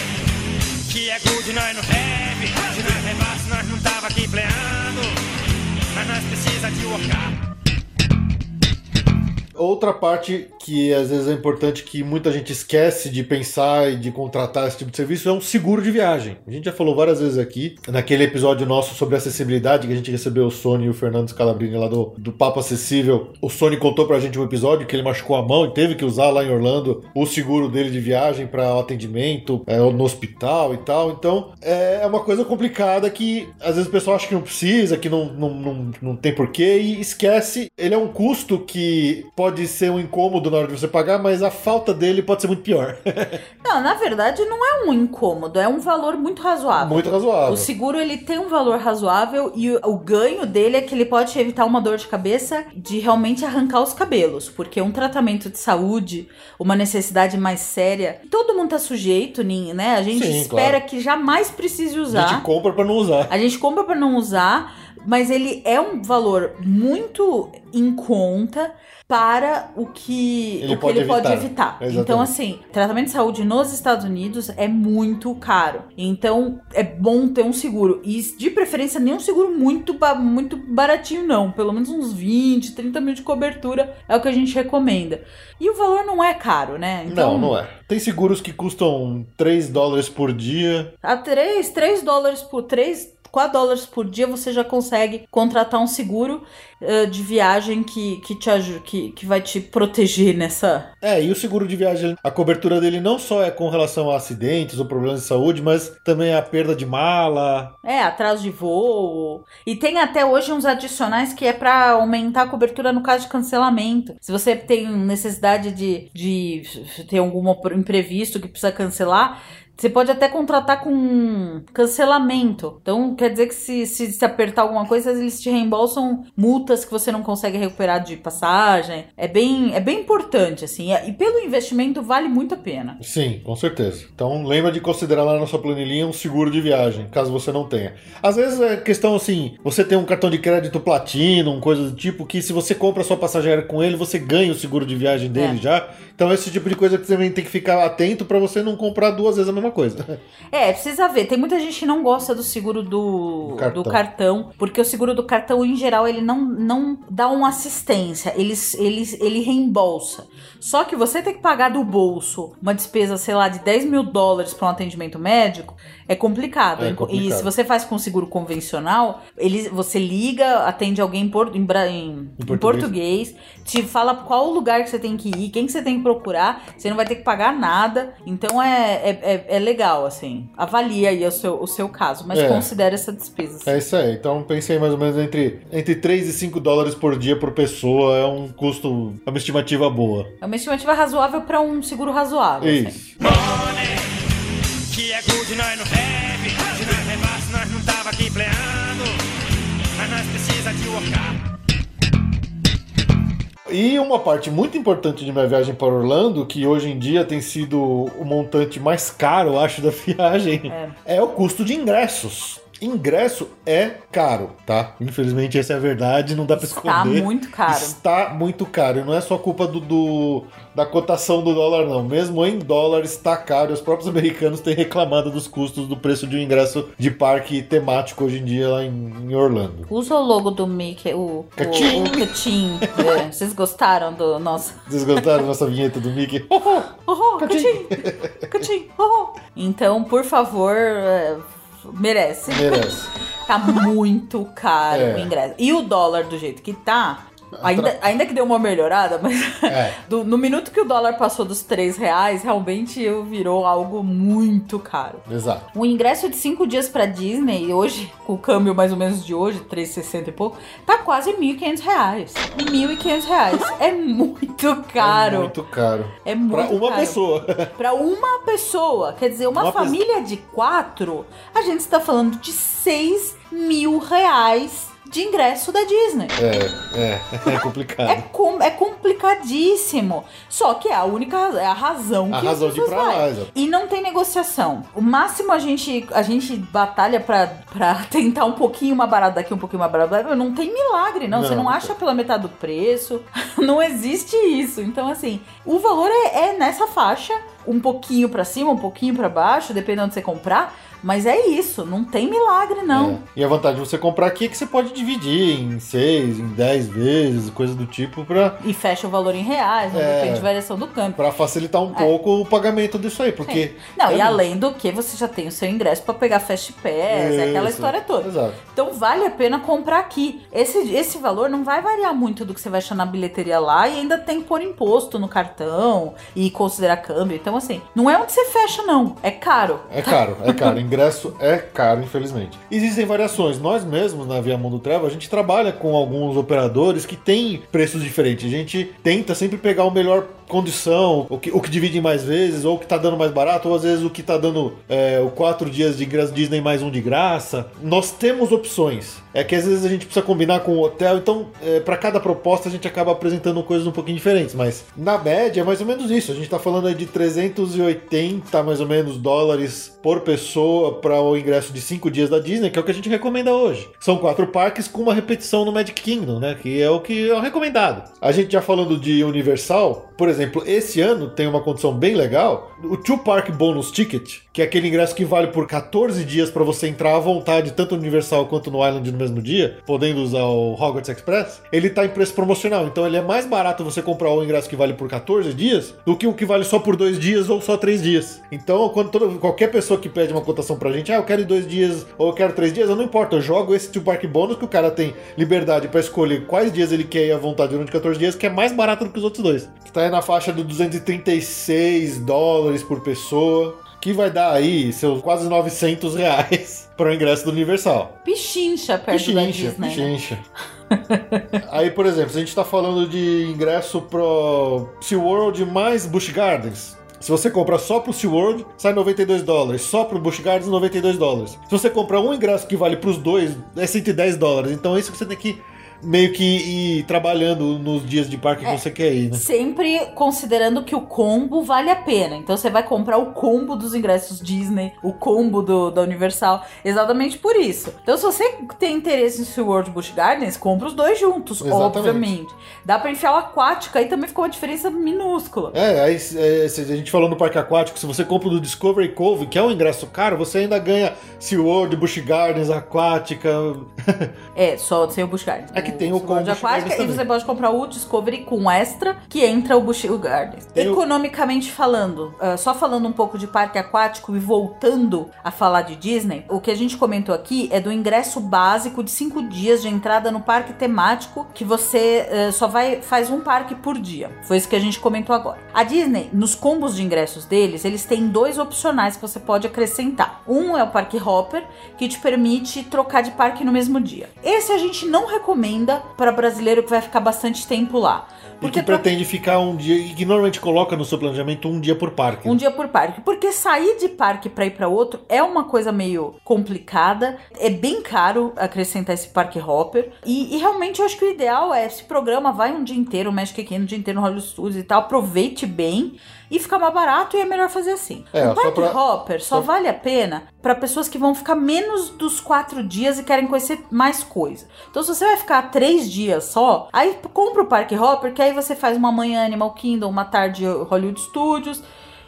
Speaker 6: que é good, nós não have. Se nós levasse, nós não tava aqui pleando. Mas nós precisa de workar.
Speaker 4: Outra parte que às vezes é importante que muita gente esquece de pensar e de contratar esse tipo de serviço é um seguro de viagem. A gente já falou várias vezes aqui, naquele episódio nosso sobre acessibilidade, que a gente recebeu o Sony e o Fernando Scalabrini lá do, do Papo Acessível. O Sony contou pra gente um episódio que ele machucou a mão e teve que usar lá em Orlando o seguro dele de viagem para atendimento é, no hospital e tal. Então é uma coisa complicada que às vezes o pessoal acha que não precisa, que não, não, não, não tem porquê e esquece. Ele é um custo que pode ser um incômodo na hora de você pagar, mas a falta dele pode ser muito pior.
Speaker 5: Não, na verdade não é um incômodo, é um valor muito razoável.
Speaker 4: muito razoável.
Speaker 5: O seguro ele tem um valor razoável e o, ganho dele é que ele pode evitar uma dor de cabeça de realmente arrancar os cabelos, porque um tratamento de saúde, uma necessidade mais séria, todo mundo tá sujeito, né? A gente
Speaker 4: Sim,
Speaker 5: espera
Speaker 4: claro.
Speaker 5: que jamais precise
Speaker 4: A
Speaker 5: usar.
Speaker 4: gente compra pra não usar.
Speaker 5: A gente compra pra não usar, mas ele é um valor muito em conta para o que
Speaker 4: Ele
Speaker 5: o que
Speaker 4: pode
Speaker 5: ele pode
Speaker 4: evitar.
Speaker 5: evitar.
Speaker 4: Exatamente.
Speaker 5: Então, assim, tratamento de saúde nos Estados Unidos é muito caro. Então, é bom ter um seguro. E, de preferência, nem um seguro muito, muito baratinho, não. Pelo menos uns 20, 30 mil de cobertura é o que a gente recomenda. E o valor não é caro, né?
Speaker 4: Não, não é. Tem seguros que custam 3 dólares por dia.
Speaker 5: A 3, 3 dólares por 3, 4 dólares por dia você já consegue contratar um seguro eh, de viagem que, que te ajuda, que, que vai te proteger nessa.
Speaker 4: É, e o seguro de viagem, a cobertura dele não só é com relação a acidentes ou problemas de saúde, mas também a perda de mala.
Speaker 5: É, atraso de voo. E tem até hoje uns adicionais que é pra aumentar a cobertura no caso de cancelamento. Se você tem necessidade de, de ter algum imprevisto que precisa cancelar. Você pode até contratar com cancelamento. Então, quer dizer que se, se, se apertar alguma coisa, eles te reembolsam multas que você não consegue recuperar de passagem. É bem, é bem importante, assim. E pelo investimento, vale muito a pena.
Speaker 4: Sim, com certeza. Então lembra de considerar lá na sua planilhinha um seguro de viagem, caso você não tenha. Às vezes é questão assim, você tem um cartão de crédito Platinum, coisa do tipo, que se você compra a sua passageira com ele, você ganha o seguro de viagem dele
Speaker 5: É.
Speaker 4: já. Então esse tipo de coisa que você também tem que ficar atento pra você não comprar duas vezes a mesma coisa.
Speaker 5: É, precisa ver. Tem muita gente que não gosta do seguro do,
Speaker 4: Do cartão.
Speaker 5: do cartão, porque o seguro do cartão, em geral, ele não, não dá uma assistência, ele, ele, ele reembolsa. Só que você ter que pagar do bolso uma despesa, sei lá, de 10 mil dólares para um atendimento médico é complicado.
Speaker 4: É complicado.
Speaker 5: E se você faz com seguro convencional, ele, você liga, atende alguém em, por- em em-
Speaker 4: Em português.
Speaker 5: te fala qual o lugar que você tem que ir, quem que você tem que procurar, você não vai ter que pagar nada. Então é, é, é, é legal, assim. Avalia aí o seu, o seu caso, mas
Speaker 4: É.
Speaker 5: considere essa despesa.
Speaker 4: É isso aí. Então pensei mais ou menos entre, entre 3 e 5 dólares por dia por pessoa. É um custo, é uma estimativa boa.
Speaker 5: É uma estimativa razoável para um seguro razoável. assim.
Speaker 4: Isso.
Speaker 6: Money, que é good, nós não have. Se nós levasse, nós não tava aqui pleando. Mas nós precisa de workar.
Speaker 4: E uma parte muito importante de minha viagem para Orlando, que hoje em dia tem sido o montante mais caro, eu acho, da viagem, é, o custo de ingressos. Ingresso é caro, tá? Infelizmente essa é a verdade, não dá pra
Speaker 5: Está
Speaker 4: esconder.
Speaker 5: muito caro.
Speaker 4: Está muito caro. E não é só culpa do, do- da cotação do dólar, não. Mesmo em dólar está caro. Os próprios americanos têm reclamado dos custos do preço de um ingresso de parque temático hoje em dia lá em, em Orlando.
Speaker 5: Usa o logo do Mickey, o, o
Speaker 4: Cachim.
Speaker 5: É, vocês gostaram do nosso.
Speaker 4: Vocês gostaram da nossa vinheta do Mickey?
Speaker 5: Oh, Cachim! Cachim! Oh. Então, por favor, é, merece.
Speaker 4: Merece.
Speaker 5: Tá muito caro
Speaker 4: É.
Speaker 5: o ingresso. E o dólar do jeito que tá. Ainda, ainda que deu uma melhorada, mas
Speaker 4: É.
Speaker 5: do- no minuto que o dólar passou dos 3 reais, realmente virou algo muito caro.
Speaker 4: Exato.
Speaker 5: O ingresso de 5 dias pra Disney, hoje, com o câmbio mais ou menos de hoje, 3,60 e pouco, tá quase 1.500 reais. 1.500 reais. É muito caro.
Speaker 4: É muito caro.
Speaker 5: É muito
Speaker 4: Pra uma
Speaker 5: caro.
Speaker 4: pessoa.
Speaker 5: Pra uma pessoa, quer dizer, uma,
Speaker 4: Uma
Speaker 5: família de quatro, a gente está falando de 6 mil reais de ingresso da Disney.
Speaker 4: É, é, é complicado.
Speaker 5: É, com- é complicadíssimo. Só que é a única é a razão
Speaker 4: A
Speaker 5: que
Speaker 4: razão
Speaker 5: as
Speaker 4: de pra lá.
Speaker 5: E não tem negociação. O máximo a gente a gente batalha pra, pra tentar um pouquinho mais barato daqui, um pouquinho barato daqui. Não tem milagre, não.
Speaker 4: Não,
Speaker 5: Você não acha pela metade do preço. Não existe isso. Então, assim, o valor é, é nessa faixa. Um pouquinho pra cima, um pouquinho pra baixo, dependendo onde você comprar. Mas é isso, não tem milagre, não.
Speaker 4: É. E a vantagem de você comprar aqui é que você pode dividir em seis, em dez vezes, coisa do tipo, pra,
Speaker 5: E fecha o valor em reais, não
Speaker 4: É.
Speaker 5: depende de variação do câmbio.
Speaker 4: pra facilitar um pouco o pagamento disso aí, porque...
Speaker 5: Não,
Speaker 4: é
Speaker 5: e além do que você já tem o seu ingresso pra pegar Fast Pass, é aquela
Speaker 4: Isso,
Speaker 5: história toda.
Speaker 4: Exato.
Speaker 5: Então vale a pena comprar aqui. Esse, esse valor não vai variar muito do que você vai achar na bilheteria lá e ainda tem que pôr imposto no cartão e considerar câmbio. Então, assim, não é onde você fecha, não. É caro.
Speaker 4: É caro, é caro. Ingresso é caro, infelizmente. Existem variações. Nós mesmos, na Via Mundo Travel, a gente trabalha com alguns operadores que têm preços diferentes. A gente tenta sempre pegar o melhor condição, o que, o que divide em mais vezes, ou o que tá dando mais barato, ou às vezes o que tá dando é, o quatro dias de ingresso Disney mais um de graça. Nós temos opções. É que às vezes a gente precisa combinar com o hotel, então é, para cada proposta a gente acaba apresentando coisas um pouquinho diferentes, mas na média é mais ou menos isso. A gente tá falando aí de 380 mais ou menos dólares por pessoa para o ingresso de 5 dias da Disney, que é o que a gente recomenda hoje. São quatro parques com uma repetição no Magic Kingdom, né? Que é o que é o recomendado. A gente já falando de Universal, por exemplo, esse ano tem uma condição bem legal, o Two Park Bonus Ticket, que é aquele ingresso que vale por 14 dias para você entrar à vontade, tanto no Universal quanto no Island no mesmo dia, podendo usar o Hogwarts Express, ele tá em preço promocional. Então ele é mais barato você comprar o ingresso que vale por 14 dias do que o que vale só por dois dias ou só três dias. Então, quando qualquer pessoa que pede uma cotação pra gente, ah, eu quero dois dias ou eu quero três dias, eu não importa, eu jogo esse Two Park Bonus que o cara tem liberdade para escolher quais dias ele quer ir à vontade durante 14 dias, que é mais barato do que os outros dois. Que tá aí na faixa do 236 dólares por pessoa. Que vai dar aí seus quase 900 reais para o ingresso do Universal.
Speaker 5: Pichincha perto da
Speaker 4: Pichincha,
Speaker 5: Disney. né?
Speaker 4: pichincha. Aí, por exemplo, se a gente tá falando de ingresso pro SeaWorld mais Busch Gardens. Se você compra só pro SeaWorld, sai 92 dólares. Só pro Busch Gardens, 92 dólares. Se você comprar um ingresso que vale pros dois, é 110 dólares. Então é isso que você tem que meio que ir trabalhando nos dias de parque que você quer ir, né?
Speaker 5: Sempre considerando que o combo vale a pena. Então você vai comprar o combo dos ingressos Disney, o combo do, da Universal, exatamente por isso. Então se você tem interesse em SeaWorld Busch Gardens, compra os dois juntos,
Speaker 4: Exatamente.
Speaker 5: obviamente. Dá pra enfiar o aquático, aí também ficou uma diferença minúscula.
Speaker 4: É, aí é, a gente falou no parque aquático, se você compra o do Discovery Cove, que é um ingresso caro, você ainda ganha SeaWorld, Busch Gardens, Aquática.
Speaker 5: É, só sem o Busch Gardens.
Speaker 4: É que tem o combo
Speaker 5: Aquática e você pode comprar o Discovery com extra, que entra o Busch Gardens.
Speaker 4: Tem o-
Speaker 5: Economicamente falando, ah, só falando um pouco de parque aquático e voltando a falar de Disney, o que a gente comentou aqui é do ingresso básico de 5 dias de entrada no parque temático, que você ah, só vai faz um parque por dia. Foi isso que a gente comentou agora. A Disney, nos combos de ingressos deles, eles têm dois opcionais que você pode acrescentar. Um é o Parque Hopper, que te permite trocar de parque no mesmo dia. Esse a gente não recomenda para brasileiro que vai ficar bastante tempo lá.
Speaker 4: E que pretende ficar um dia, e que normalmente coloca no seu planejamento um dia por parque.
Speaker 5: um dia por parque. Porque sair de parque pra ir pra outro é uma coisa meio complicada. É bem caro acrescentar esse parque hopper. E, e realmente eu acho que o ideal é esse programa vai um dia inteiro, o Magic Kingdom, um dia inteiro no Hollywood Studios e tal. Aproveite bem e fica mais barato e é melhor fazer assim.
Speaker 4: É,
Speaker 5: o parque
Speaker 4: pra-
Speaker 5: hopper só,
Speaker 4: só-
Speaker 5: vale a pena para pessoas que vão ficar menos dos quatro dias e querem conhecer mais coisa. Então, se você vai ficar três dias só, aí compra o Park Hopper, que aí você faz uma manhã Animal Kingdom, uma tarde Hollywood Studios.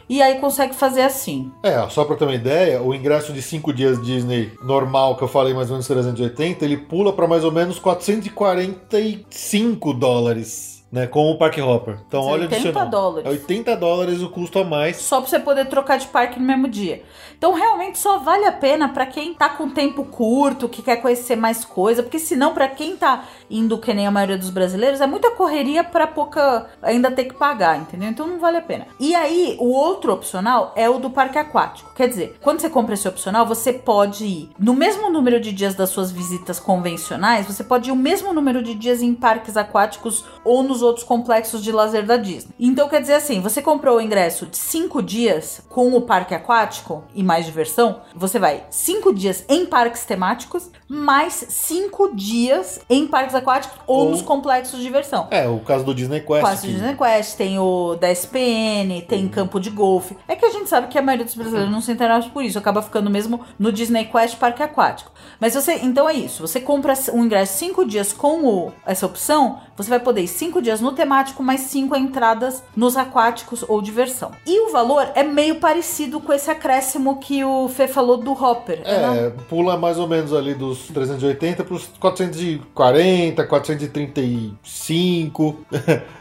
Speaker 5: E aí consegue fazer assim.
Speaker 4: É, só pra ter uma ideia, o ingresso de 5 dias Disney normal, que eu falei mais ou menos 380, ele pula pra mais ou menos 445 dólares. Né, com o Park Hopper. Então,
Speaker 5: Mas
Speaker 4: olha o
Speaker 5: 80
Speaker 4: adicional.
Speaker 5: dólares.
Speaker 4: É 80 dólares o custo a mais.
Speaker 5: Só pra você poder trocar de parque no mesmo dia. Então, realmente só vale a pena pra quem tá com tempo curto, que quer conhecer mais coisa, porque senão, pra quem tá indo, que nem a maioria dos brasileiros, é muita correria pra pouca ainda ter que pagar, entendeu? Então não vale a pena. E aí, o outro opcional é o do parque aquático. Quer dizer, quando você compra esse opcional, você pode ir no mesmo número de dias das suas visitas convencionais, você pode ir o mesmo número de dias em parques aquáticos ou nos outros complexos de lazer da Disney. Então quer dizer assim, você comprou o ingresso de 5 dias com o parque aquático e mais diversão, você vai 5 dias em parques temáticos, mais 5 dias em parques aquáticos ou,
Speaker 4: Ou-
Speaker 5: nos complexos de diversão.
Speaker 4: É, o caso do Disney Quest.
Speaker 5: Quase
Speaker 4: que-
Speaker 5: Disney Quest, tem o da SPN, tem campo de golfe. É que a gente sabe que a maioria dos brasileiros não se interessa por isso, acaba ficando mesmo no Disney Quest Parque Aquático. Mas você, então é isso, você compra um ingresso 5 dias com o- essa opção, você vai poder ir 5 dias no temático, mais 5 entradas nos aquáticos ou diversão. E o valor é meio parecido com esse acréscimo que o Fê falou do Hopper. né?
Speaker 4: É, pula mais ou menos ali dos 380 para os 440, 435.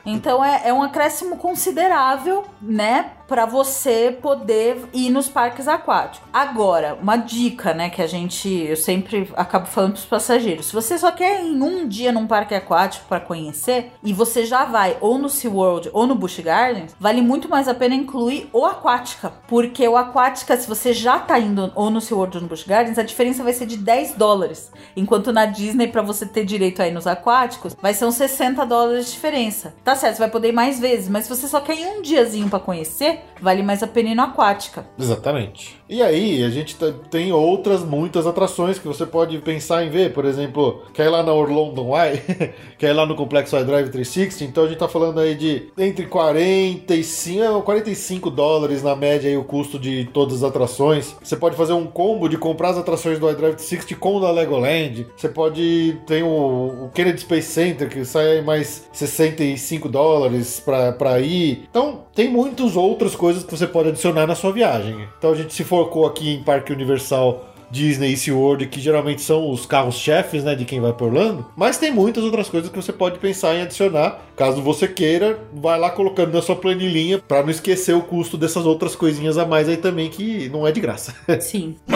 Speaker 5: Então é, é um acréscimo considerável, né? Pra você poder ir nos parques aquáticos. Agora, uma dica, né? Que a gente, eu sempre acabo falando pros passageiros. Se você só quer ir em um dia num parque aquático pra conhecer e você já vai ou no SeaWorld ou no Busch Gardens, vale muito mais a pena incluir o Aquática. Porque o Aquática, se você já tá indo ou no SeaWorld ou no Busch Gardens, a diferença vai ser de 10 dólares. Enquanto na Disney, pra você ter direito aí nos aquáticos, vai ser uns 60 dólares de diferença. Tá certo, você vai poder ir mais vezes, mas se você só quer ir um diazinho pra conhecer, vale mais a pena ir no Aquática.
Speaker 4: Exatamente. E aí, a gente tá- tem outras muitas atrações que você pode pensar em ver. Por exemplo, quer ir lá na Orlando Eye, quer ir lá no Complexo iDrive 360. Então a gente tá falando aí de entre 45, 45 dólares na média aí o custo de todas as atrações. Você pode fazer um combo de comprar as atrações do iDrive 360 com o da Legoland. Você pode tem o, o Kennedy Space Center que sai mais 65 dólares pra, pra ir. Então tem muitas outras coisas que você pode adicionar na sua viagem. Então a gente se focou aqui em Parque Universal. Disney e SeaWorld, que geralmente são os carros-chefes, né, de quem vai por Orlando. Mas tem muitas outras coisas que você pode pensar em adicionar. Caso você queira, vai lá colocando na sua planilhinha para não esquecer o custo dessas outras coisinhas a mais aí também, que não é de graça.
Speaker 5: Sim.
Speaker 6: É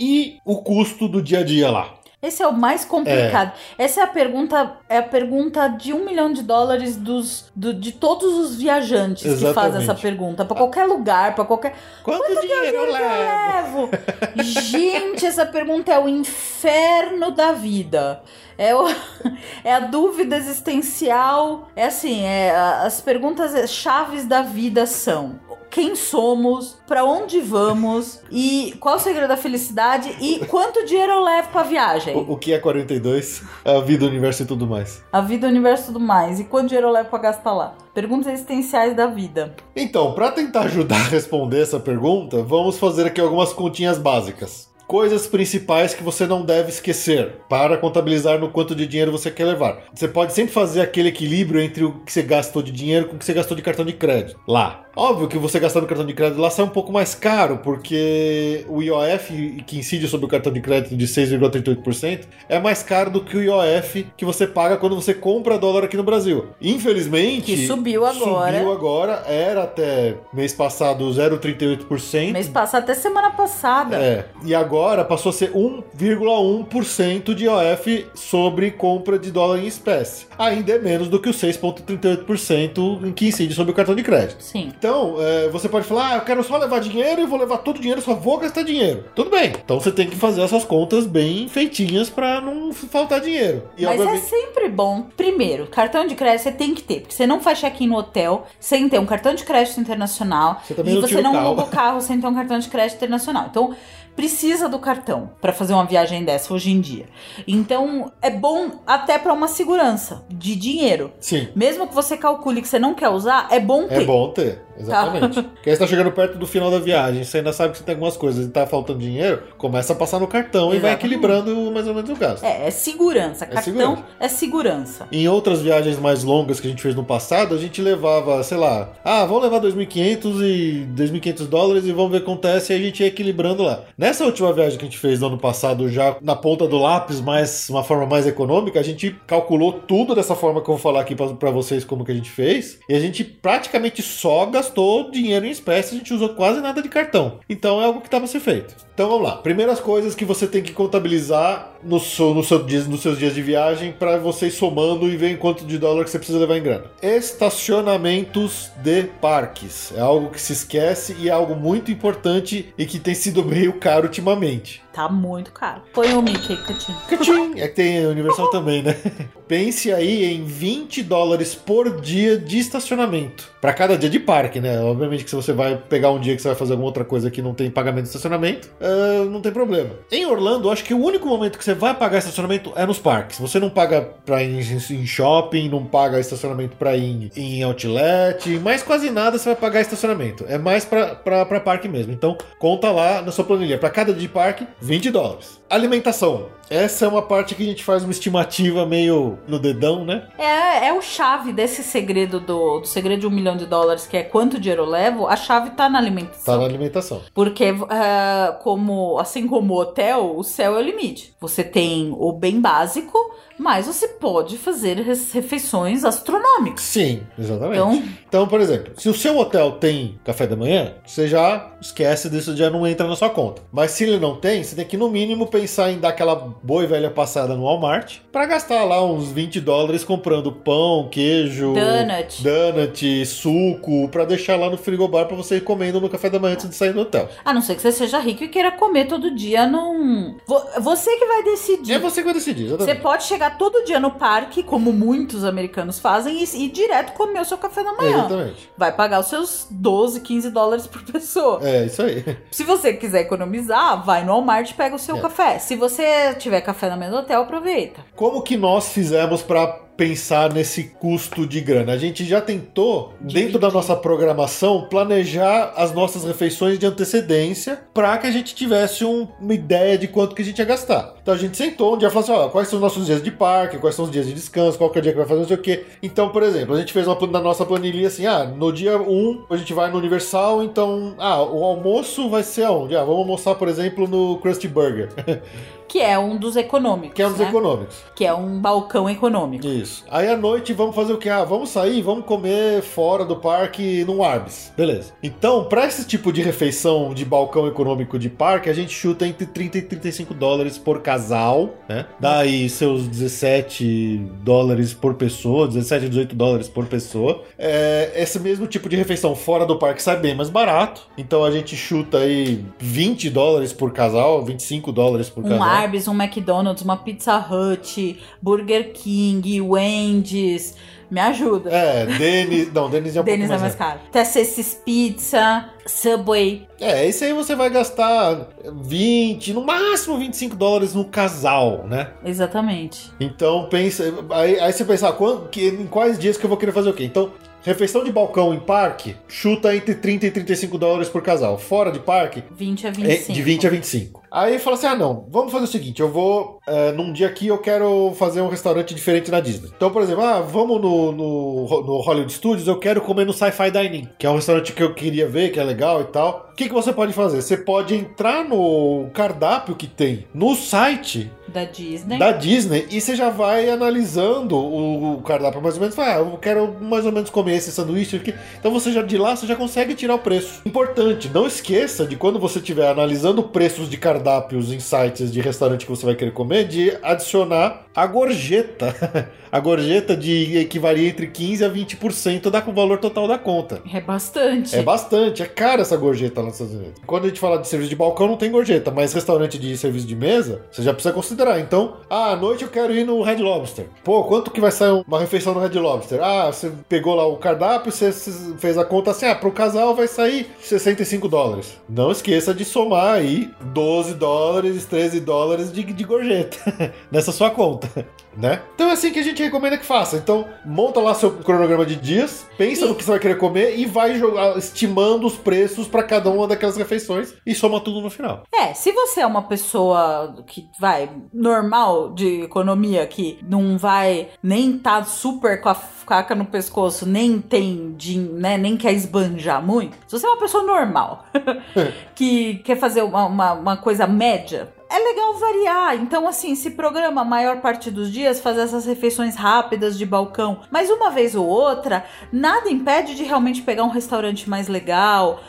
Speaker 4: e o custo do dia a dia lá.
Speaker 5: Esse é o mais complicado. Essa é a pergunta, é a pergunta de um milhão de dólares dos, do- de todos os viajantes que fazem
Speaker 4: Exatamente.
Speaker 5: essa pergunta. Pra qualquer lugar, pra qualquer.
Speaker 4: Quanto, dinheiro eu levo?
Speaker 5: eu levo? Gente, essa pergunta é o inferno da vida. É, o- é a dúvida existencial. É assim, é, as perguntas é, chaves da vida são: quem somos, pra onde vamos e qual o segredo da felicidade e quanto dinheiro eu levo pra viagem?
Speaker 4: O, o que é 42? A vida, o universo e tudo mais.
Speaker 5: A vida, o universo e tudo mais. E quanto dinheiro eu levo pra gastar lá? Perguntas existenciais da vida.
Speaker 4: Então, para tentar ajudar a responder essa pergunta, vamos fazer aqui algumas continhas básicas. Coisas principais que você não deve esquecer para contabilizar no quanto de dinheiro você quer levar. Você pode sempre fazer aquele equilíbrio entre o que você gastou de dinheiro com o que você gastou de cartão de crédito. Lá. Óbvio que você gastar no cartão de crédito lá sai um pouco mais caro, porque o IOF que incide sobre o cartão de crédito de 6,38% é mais caro do que o IOF que você paga quando você compra dólar aqui no Brasil. Infelizmente.
Speaker 5: Que subiu agora.
Speaker 4: Subiu agora, era até mês passado 0,38%.
Speaker 5: Mês passado, até semana passada.
Speaker 4: É, e agora passou a ser 1,1% de IOF sobre compra de dólar em espécie. Ainda é menos do que os 6,38% em que incide sobre o cartão de crédito.
Speaker 5: Sim.
Speaker 4: Então, é, você pode falar, ah, eu quero só levar dinheiro e vou levar todo o dinheiro, só vou gastar dinheiro. Tudo bem. Então você tem que fazer essas contas bem feitinhas pra não faltar dinheiro. E
Speaker 5: Mas é
Speaker 4: obviamente-
Speaker 5: sempre bom. Primeiro, cartão de crédito você tem que ter, porque você não faz check-in no hotel sem ter um cartão de crédito internacional.
Speaker 4: Você também
Speaker 5: e
Speaker 4: não
Speaker 5: você
Speaker 4: o
Speaker 5: não aluga o carro sem ter um cartão de crédito internacional. Então, precisa do cartão para fazer uma viagem dessa hoje em dia. Então, é bom até para uma segurança de dinheiro.
Speaker 4: Sim.
Speaker 5: Mesmo que você calcule que você não quer usar, é bom ter.
Speaker 4: É bom ter, exatamente. Porque aí você tá chegando perto do final da viagem, você ainda sabe que você tem algumas coisas e tá faltando dinheiro, começa a passar no cartão e vai
Speaker 5: Exatamente.
Speaker 4: equilibrando mais ou menos o gasto.
Speaker 5: É, é segurança. Cartão
Speaker 4: segurança.
Speaker 5: é segurança.
Speaker 4: Em outras viagens mais longas que a gente fez no passado, a gente levava, sei lá, ah, vamos levar 2.500 e 2.500 dólares e vamos ver o que acontece e a gente ia equilibrando lá. Nessa última viagem que a gente fez no ano passado, já na ponta do lápis, mas uma forma mais econômica, a gente calculou tudo dessa forma que eu vou falar aqui pra- pra vocês como que a gente fez e a gente praticamente só gastou dinheiro em espécie, a gente usou quase nada de cartão. Então é algo que estava a ser feito. Então vamos lá. Primeiras coisas que você tem que contabilizar no seu, no seu dias, nos seus dias de viagem para você ir somando e ver quanto de dólar que você precisa levar em grana. Estacionamentos de parques. É algo que se esquece e é algo muito importante e que tem sido meio caro ultimamente.
Speaker 5: Tá muito caro. Põe o Mickey, Catinho.
Speaker 4: Cachim! É que tem Universal também, né? Pense aí em 20 dólares por dia de estacionamento. Para cada dia de parque, né? Obviamente que se você vai pegar um dia que você vai fazer alguma outra coisa que não tem pagamento de estacionamento, ah, não tem problema. Em Orlando, acho que o único momento que você vai pagar estacionamento é nos parques. Você não paga pra ir em, shopping, não paga estacionamento pra ir em, outlet, mas quase nada você vai pagar estacionamento. É mais pra, pra, pra parque mesmo. Então, conta lá na sua planilha. Para cada dia de parque, 20 dólares. Alimentação. Essa é uma parte que a gente faz uma estimativa meio no dedão, né?
Speaker 5: É, é o chave desse segredo do, do segredo de um milhão de dólares, que é quanto dinheiro eu levo, a chave tá na alimentação.
Speaker 4: Tá na alimentação.
Speaker 5: Porque, ah, como, assim como o hotel, o céu é o limite. Você tem o bem básico, mas você pode fazer refeições astronômicas.
Speaker 4: Sim, exatamente.
Speaker 5: Então-
Speaker 4: Então, por exemplo, se o seu hotel tem café da manhã, você já esquece disso, já não entra na sua conta. Mas se ele não tem, você tem que no mínimo pensar em dar aquela boa e velha passada no Walmart para gastar lá uns 20 dólares comprando pão, queijo,
Speaker 5: Donut.
Speaker 4: donut, suco, para deixar lá no frigobar para você ir comendo no café da manhã antes de sair do hotel.
Speaker 5: A não ser que você seja rico e queira comer todo dia num. Vo- Você que vai decidir.
Speaker 4: É você que vai decidir,
Speaker 5: Você
Speaker 4: exatamente.
Speaker 5: pode chegar todo dia no parque, como muitos americanos fazem, e ir direto comer o seu café da manhã.
Speaker 4: Exatamente.
Speaker 5: Vai pagar os seus 12, 15 dólares por pessoa.
Speaker 4: É, isso aí.
Speaker 5: Se você quiser economizar, vai no Walmart e pega o seu
Speaker 4: É.
Speaker 5: café. Se você tiver café na mesa do hotel, aproveita.
Speaker 4: Como que nós fizemos para pensar nesse custo de grana? A gente já tentou, dentro da nossa programação, planejar as nossas refeições de antecedência para que a gente tivesse um- uma ideia de quanto que a gente ia gastar. Então a gente sentou um dia e falou assim: ó, quais são os nossos dias de parque, quais são os dias de descanso, qual que é o dia que vai fazer não sei o quê. Então, por exemplo, a gente fez uma na nossa planilha assim: ah, no dia 1 a gente vai no Universal, então, ah, o almoço vai ser aonde? Ah, vamos almoçar, por exemplo, no Krusty Burger,
Speaker 5: Que é um dos econômicos.
Speaker 4: que é um dos
Speaker 5: né?
Speaker 4: econômicos.
Speaker 5: Que é um balcão econômico.
Speaker 4: Isso. Aí à noite vamos fazer o que? Ah, vamos sair, vamos comer fora do parque num Arbis. Beleza. Então, para esse tipo de refeição de balcão econômico de parque, a gente chuta entre 30 e 35 dólares por casal, né? Daí seus 17 dólares por pessoa, 17 a 18 dólares por pessoa. É, esse mesmo tipo de refeição fora do parque sai bem mais barato. Então a gente chuta aí 20 dólares por casal, 25 dólares por
Speaker 5: Um
Speaker 4: casal.
Speaker 5: Arby's, um McDonald's, uma Pizza Hut, Burger King, Wendy's. Me ajuda.
Speaker 4: É, Denis. Não, Denis é um
Speaker 5: Denis
Speaker 4: pouco
Speaker 5: é mais caro. Tessesis Pizza, Subway.
Speaker 4: É, esse aí você vai gastar 20, no máximo 25 dólares no casal, né?
Speaker 5: Exatamente.
Speaker 4: Então pensa. Aí, aí você pensa, ah, quando- que, em quais dias que eu vou querer fazer o quê? Então, refeição de balcão em parque, chuta entre 30 e 35 dólares por casal. Fora de parque,
Speaker 5: 20 a
Speaker 4: é
Speaker 5: 25.
Speaker 4: de 20 a 25. Aí fala assim: ah, não, vamos fazer o seguinte: eu vou. é, num dia aqui eu quero fazer um restaurante diferente na Disney. Então, por exemplo, ah, vamos no, no, no Hollywood Studios, eu quero comer no Sci-Fi Dining, que é um restaurante que eu queria ver, que é legal e tal. O que, que você pode fazer? Você pode entrar no cardápio que tem no site
Speaker 5: Da Disney.
Speaker 4: da Disney e você já vai analisando o, o cardápio mais ou menos. Fala, ah, eu quero mais ou menos comer esse sanduíche aqui. Então você já de lá você já consegue tirar o preço. Importante, não esqueça de quando você estiver analisando preços de cardápios em sites de restaurante que você vai querer comer, de adicionar a gorjeta. a gorjeta de que varia entre 15 a 20% da, do valor total da conta.
Speaker 5: É bastante.
Speaker 4: É bastante, é cara essa gorjeta lá nos Estados Unidos. Quando a gente fala de serviço de balcão, não tem gorjeta, mas restaurante de serviço de mesa, você já precisa considerar considerar. Então, ah, à noite eu quero ir no Red Lobster. Pô, quanto que vai sair uma refeição no Red Lobster? Ah, você pegou lá o cardápio, você fez a conta assim, ah, pro casal vai sair 65 dólares. Não esqueça de somar aí 12 dólares, 13 dólares de, de gorjeta nessa sua conta. Né? Então é assim que a gente recomenda que faça. Então, monta lá seu cronograma de dias, pensa
Speaker 5: E-
Speaker 4: no que você vai querer comer e vai jogar, estimando os preços para cada uma daquelas refeições e soma tudo no final.
Speaker 5: É, se você é uma pessoa que vai normal de economia, que não vai nem tá super com a caca no pescoço, nem tem, din- né, nem quer esbanjar muito. Se você é uma pessoa normal que quer fazer uma, uma, uma coisa média, é legal variar. Então, assim, se programa a maior parte dos dias fazer essas refeições rápidas de balcão, mas uma vez ou outra, nada impede de realmente pegar um restaurante mais legal.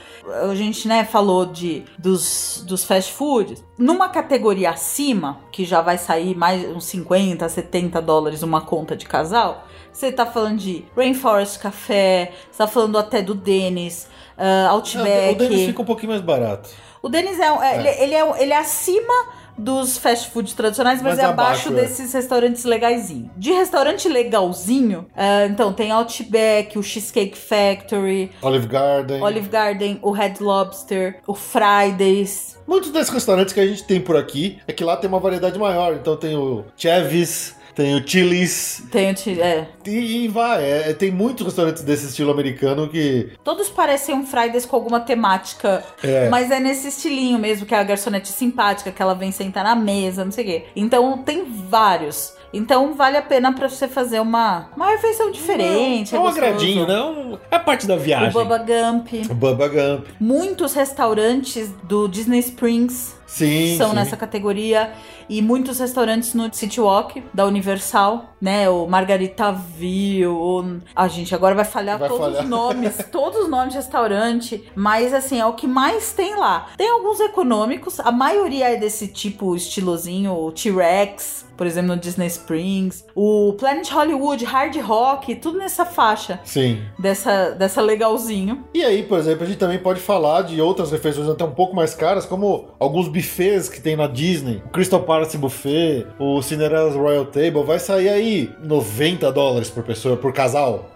Speaker 5: A gente, né, falou de dos, dos fast foods. Numa categoria acima, que já vai sair mais uns 50, 70 dólares uma conta de casal, você tá falando de Rainforest Café, você tá falando até do Dennis, ah, Outback.
Speaker 4: o Denis fica um pouquinho mais barato.
Speaker 5: O Denis é, um- é, Ele, ele é, ele é acima dos fast food tradicionais, mas,
Speaker 4: Mas
Speaker 5: é abaixo,
Speaker 4: abaixo, é.
Speaker 5: desses restaurantes legaisinhos. De restaurante legalzinho, ah, então tem Outback, o Cheesecake Factory,
Speaker 4: Olive Garden.
Speaker 5: Olive Garden, o Red Lobster, o Fridays.
Speaker 4: Muitos desses restaurantes que a gente tem por aqui é que lá tem uma variedade maior. Então tem o Chevis, tem o Chili's.
Speaker 5: Tem o Chi- é,
Speaker 4: E, e vai, é, tem muitos restaurantes desse estilo americano que.
Speaker 5: Todos parecem um Fridays com alguma temática,
Speaker 4: É.
Speaker 5: mas é nesse estilinho mesmo, que é a garçonete simpática, que ela vem sentar na mesa, não sei o quê. Então tem vários. Então vale a pena pra você fazer uma, uma refeição diferente.
Speaker 7: É um
Speaker 5: gostoso.
Speaker 7: agradinho? Um- É parte da
Speaker 5: O
Speaker 7: viagem.
Speaker 5: Bubba Gump.
Speaker 4: O Bubba Gump.
Speaker 5: Muitos restaurantes do Disney Springs
Speaker 4: Sim.
Speaker 5: são
Speaker 4: sim.
Speaker 5: nessa categoria. E muitos restaurantes no City Walk, da Universal, né? O Margaritaville. O... A gente agora vai falhar
Speaker 4: Vai
Speaker 5: todos
Speaker 4: falhar.
Speaker 5: os nomes. todos os nomes de restaurante. Mas, assim, é o que mais tem lá. Tem alguns econômicos. A maioria é desse tipo estilosinho. O T-Rex, por exemplo, no Disney Springs. O Planet Hollywood, Hard Rock. Tudo nessa faixa.
Speaker 4: Sim.
Speaker 5: Dessa, dessa legalzinho.
Speaker 4: E aí, por exemplo, a gente também pode falar de outras refeições até um pouco mais caras, como alguns buffets que tem na Disney. O Crystal Palace Buffet, o Cinderella's Royal Table, vai sair aí 90 dólares por pessoa, por casal,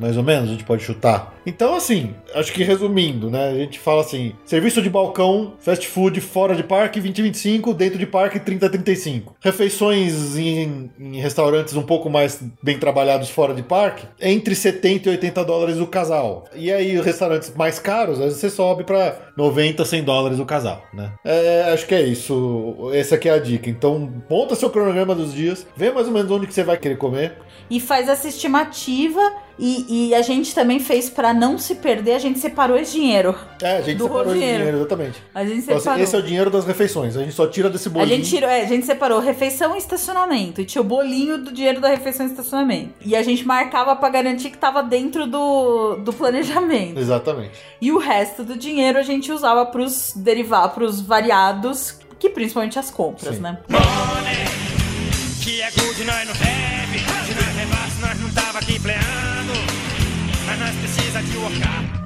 Speaker 4: mais ou menos, a gente pode chutar. Então, assim, acho que resumindo, né, a gente fala assim, serviço de balcão, fast food fora de parque, 20 25, dentro de parque, 30 35. Refeições em, em restaurantes um pouco mais bem trabalhados fora de parque, entre 70 e 80 dólares o casal. E aí, restaurantes mais caros, às vezes você sobe pra 90, 100 dólares o casal, né? É, acho que é isso. Essa aqui é a dica. Então, monta seu cronograma dos dias, vê mais ou menos onde que você vai querer comer.
Speaker 5: e faz essa estimativa e, e a gente também fez pra não se perder, a gente separou esse dinheiro.
Speaker 4: É, a gente separou esse
Speaker 5: dinheiro.
Speaker 4: dinheiro, exatamente.
Speaker 5: A gente
Speaker 4: Então, assim,
Speaker 5: separou.
Speaker 4: esse é o dinheiro das refeições. A gente só tira desse
Speaker 5: a
Speaker 4: bolinho.
Speaker 5: gente tirou, é, a gente separou refeição e estacionamento. E tinha o bolinho do dinheiro da refeição e estacionamento. E a gente marcava pra garantir que tava dentro do, do planejamento.
Speaker 4: Exatamente.
Speaker 5: E o resto do dinheiro a gente usava pros derivar, pros variados, que principalmente as compras,
Speaker 4: Sim.
Speaker 5: né?
Speaker 6: Money, que é good, nós não deve. Precisa de workar.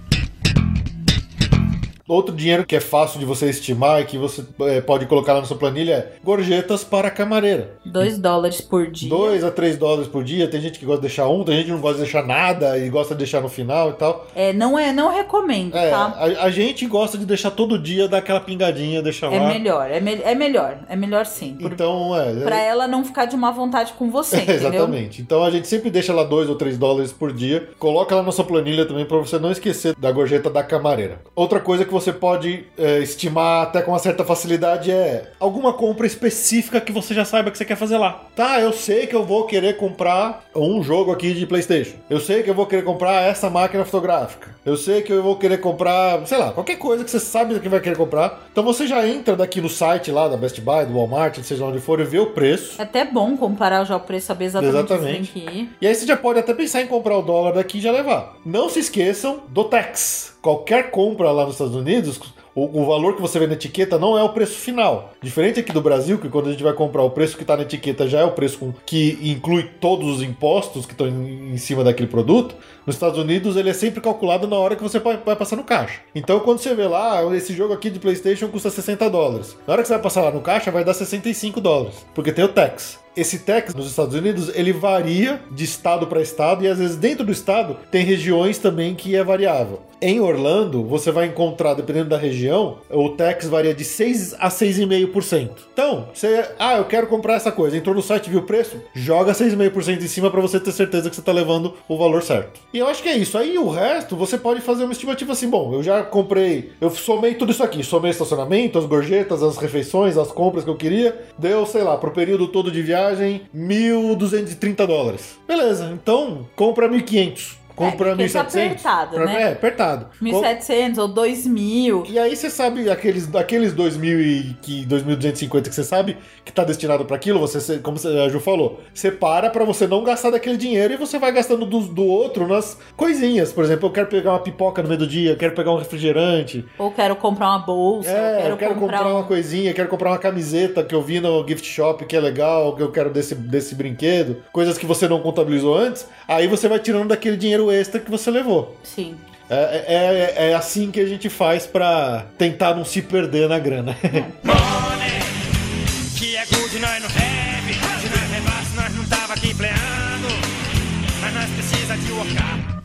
Speaker 4: Outro dinheiro que é fácil de você estimar e que você é, pode colocar lá na sua planilha é gorjetas para a camareira.
Speaker 5: 2 dólares por dia.
Speaker 4: 2 a 3 dólares por dia. Tem gente que gosta de deixar um, tem gente que não gosta de deixar nada e gosta de deixar no final e tal.
Speaker 5: É, não é, não recomendo,
Speaker 4: É,
Speaker 5: tá?
Speaker 4: a, a gente gosta de deixar todo dia, dar aquela pingadinha, deixar
Speaker 5: É
Speaker 4: lá.
Speaker 5: melhor, é, me- é melhor, é melhor sim. Por,
Speaker 4: Então, é.
Speaker 5: Pra ela não ficar de má vontade com você?
Speaker 4: Exatamente. Então a gente sempre deixa lá 2 ou 3 dólares por dia. Coloca lá na sua planilha também pra você não esquecer da gorjeta da camareira. Outra coisa que você pode é, estimar até com uma certa facilidade é alguma compra específica que você já saiba que você quer fazer lá. Tá, eu sei que eu vou querer comprar um jogo aqui de PlayStation. Eu sei que eu vou querer comprar essa máquina fotográfica. Eu sei que eu vou querer comprar, sei lá, qualquer coisa que você sabe que vai querer comprar. Então você já entra daqui no site lá da Best Buy, do Walmart, seja onde for, e vê o preço.
Speaker 5: É até bom comparar já o preço, saber exatamente,
Speaker 4: Exatamente. E aí você já pode até pensar em comprar o dólar daqui e já levar. Não se esqueçam do tax. Qualquer compra lá nos Estados Unidos, o, o valor que você vê na etiqueta não é o preço final. Diferente aqui do Brasil, que quando a gente vai comprar o preço que está na etiqueta já é o preço com- que inclui todos os impostos que estão em, em cima daquele produto. Nos Estados Unidos ele é sempre calculado na hora que você vai, vai passar no caixa. Então quando você vê lá, "Ah, esse jogo aqui de PlayStation custa 60 dólares. Na hora que você vai passar lá no caixa, vai dar 65 dólares, porque tem o tax. Esse tax nos Estados Unidos ele varia de estado para estado e às vezes dentro do estado tem regiões também que é variável. Em Orlando, você vai encontrar, dependendo da região, o tax varia de 6 a 6,5%. Então, você, ah, eu quero comprar essa coisa, entrou no site, viu o preço, joga 6,5% em cima para você ter certeza que você está levando o valor certo. E eu acho que é isso. Aí o resto, você pode fazer uma estimativa assim, bom, eu já comprei, eu somei tudo isso aqui, somei estacionamento, as gorjetas, as refeições, as compras que eu queria, deu, sei lá, pro período todo de viagem, 1.230 dólares. Beleza, então compra 1.500. Compra
Speaker 5: É, porque tá
Speaker 4: 1.700.
Speaker 5: apertado, né?
Speaker 4: É, apertado. Com-
Speaker 5: 1.700 ou 2.000.
Speaker 4: e aí você sabe aqueles aqueles 2000 e que 2250 que você sabe que tá destinado para aquilo, você como a Ju falou, separa para você não gastar daquele dinheiro e você vai gastando do, do outro nas coisinhas. Por exemplo, eu quero pegar uma pipoca no meio do dia, quero pegar um refrigerante,
Speaker 5: Ou quero comprar uma bolsa,
Speaker 4: é, eu quero comprar
Speaker 5: um-
Speaker 4: uma coisinha, quero comprar uma camiseta que eu vi no gift shop que é legal, que eu quero desse, desse brinquedo, coisas que você não contabilizou antes, aí você vai tirando daquele dinheiro extra que você levou.
Speaker 5: Sim.
Speaker 4: É, é, é assim que a gente faz pra tentar não se perder na grana.
Speaker 6: Money, que é good, nós não. Se nós levasse, nós não tava aqui pleando. Mas nós precisa de workar.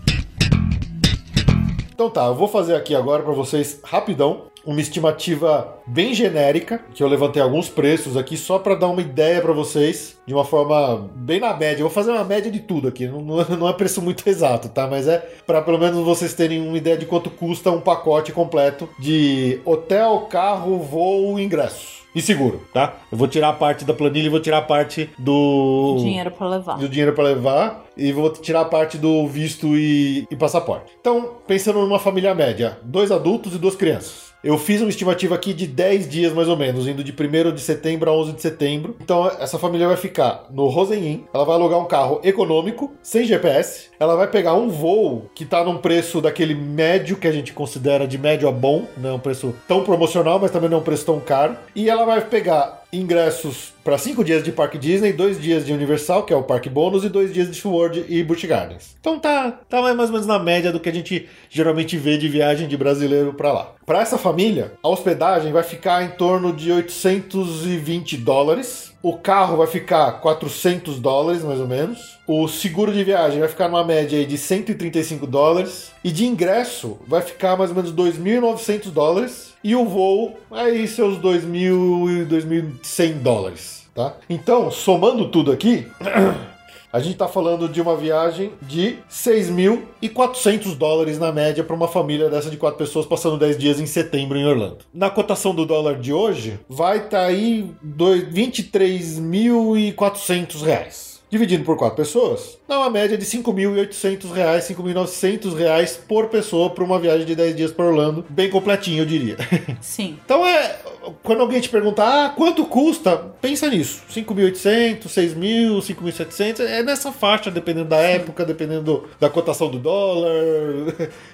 Speaker 4: Então tá, eu vou fazer aqui agora pra vocês rapidão uma estimativa bem genérica, que eu levantei alguns preços aqui só pra dar uma ideia pra vocês, de uma forma bem na média. Eu vou fazer uma média de tudo aqui, não, não é- preço muito exato, tá? Mas é pra pelo menos vocês terem uma ideia de quanto custa um pacote completo de hotel, carro, voo, ingresso. E seguro, tá? Eu vou tirar a parte da planilha e vou tirar a parte do
Speaker 5: Dinheiro pra levar.
Speaker 4: do dinheiro para levar e vou tirar a parte do visto e, e passaporte. Então, pensando numa família média, dois adultos e duas crianças. Eu fiz uma estimativa aqui de 10 dias mais ou menos, indo de 1 de setembro a 11 de setembro. Então, essa família vai ficar no Rosen Inn, ela vai alugar um carro econômico, sem GPS, ela vai pegar um voo que tá num preço daquele médio que a gente considera de médio a bom, não é um preço tão promocional, mas também não é um preço tão caro. E ela vai pegar ingressos para cinco dias de Parque Disney, dois dias de Universal, que é o Parque Bônus, e dois dias de SeaWorld e Busch Gardens. Então tá, tá mais ou menos na média do que a gente geralmente vê de viagem de brasileiro para lá. Para essa família, a hospedagem vai ficar em torno de 820 dólares. O carro vai ficar 400 dólares, mais ou menos. O seguro de viagem vai ficar numa média de 135 dólares. E de ingresso vai ficar mais ou menos 2.900 dólares. E o voo, aí seus 2.000 e 2.100 dólares, tá? Então, somando tudo aqui, a gente tá falando de uma viagem de 6.400 dólares na média para uma família dessa de quatro pessoas passando 10 dias em setembro em Orlando. Na cotação do dólar de hoje, vai estar tá aí dois- 23.400 reais. Dividido por quatro pessoas, dá uma média de 5.800 reais, 5.900 reais por pessoa para uma viagem de 10 dias para Orlando, bem completinho, eu diria.
Speaker 5: Sim.
Speaker 4: Então é. Quando alguém te perguntar, ah, quanto custa? Pensa nisso. 5.800, 6.000, 5.700. É nessa faixa, dependendo da época, dependendo da cotação do dólar.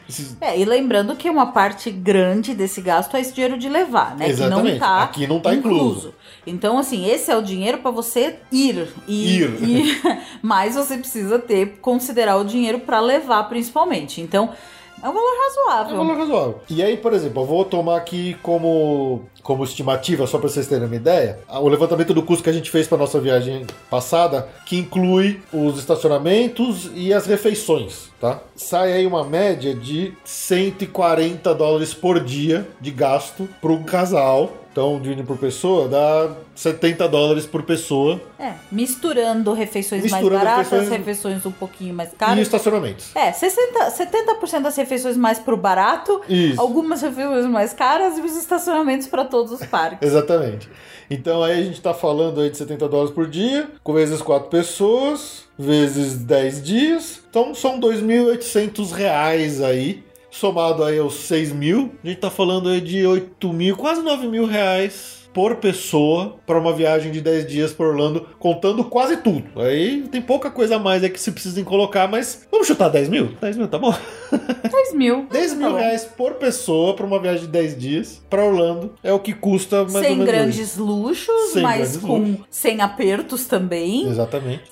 Speaker 5: É, e lembrando que uma parte grande desse gasto é esse dinheiro de levar, né?
Speaker 4: Exatamente.
Speaker 5: Que não tá
Speaker 4: Aqui não tá incluso.
Speaker 5: Então, assim, esse é o dinheiro para você ir. E,
Speaker 4: Ir.
Speaker 5: e- mas você precisa ter, considerar o dinheiro para levar, principalmente. Então, é um valor
Speaker 4: É um
Speaker 5: razoável.
Speaker 4: valor razoável. E aí, por exemplo, eu vou tomar aqui como, como estimativa, só para vocês terem uma ideia, o levantamento do custo que a gente fez para nossa viagem passada, que inclui os estacionamentos e as refeições, tá? Sai aí uma média de 140 dólares por dia de gasto para um casal. Então, dividindo por pessoa, dá 70 dólares por pessoa
Speaker 5: É, misturando refeições
Speaker 4: Misturando
Speaker 5: mais baratas,
Speaker 4: refeições-
Speaker 5: refeições... um pouquinho mais
Speaker 4: e
Speaker 5: caras.
Speaker 4: estacionamentos.
Speaker 5: É, 60, 70% das refeições mais pro barato,
Speaker 4: Isso.
Speaker 5: algumas refeições mais caras e os estacionamentos para todos os parques.
Speaker 4: Exatamente. Então aí a gente tá falando aí de 70 dólares por dia, com vezes 4 pessoas, vezes 10 dias. Então são 2.800 reais aí. Somado aí aos 6 mil, a gente tá falando aí de 8 mil, quase 9 mil reais por pessoa para uma viagem de 10 dias por Orlando, contando quase tudo. Aí tem pouca coisa a mais aí que se precisem colocar, mas vamos chutar 10 mil? 10 mil, tá bom?
Speaker 5: 10 mil.
Speaker 4: 10 mil
Speaker 5: Tá
Speaker 4: reais por pessoa para uma viagem de 10 dias para Orlando é o que custa mais ou
Speaker 5: Sem
Speaker 4: menos
Speaker 5: grandes luxos,
Speaker 4: Sem
Speaker 5: mas
Speaker 4: grandes
Speaker 5: com
Speaker 4: luxos.
Speaker 5: sem apertos também.
Speaker 4: Exatamente.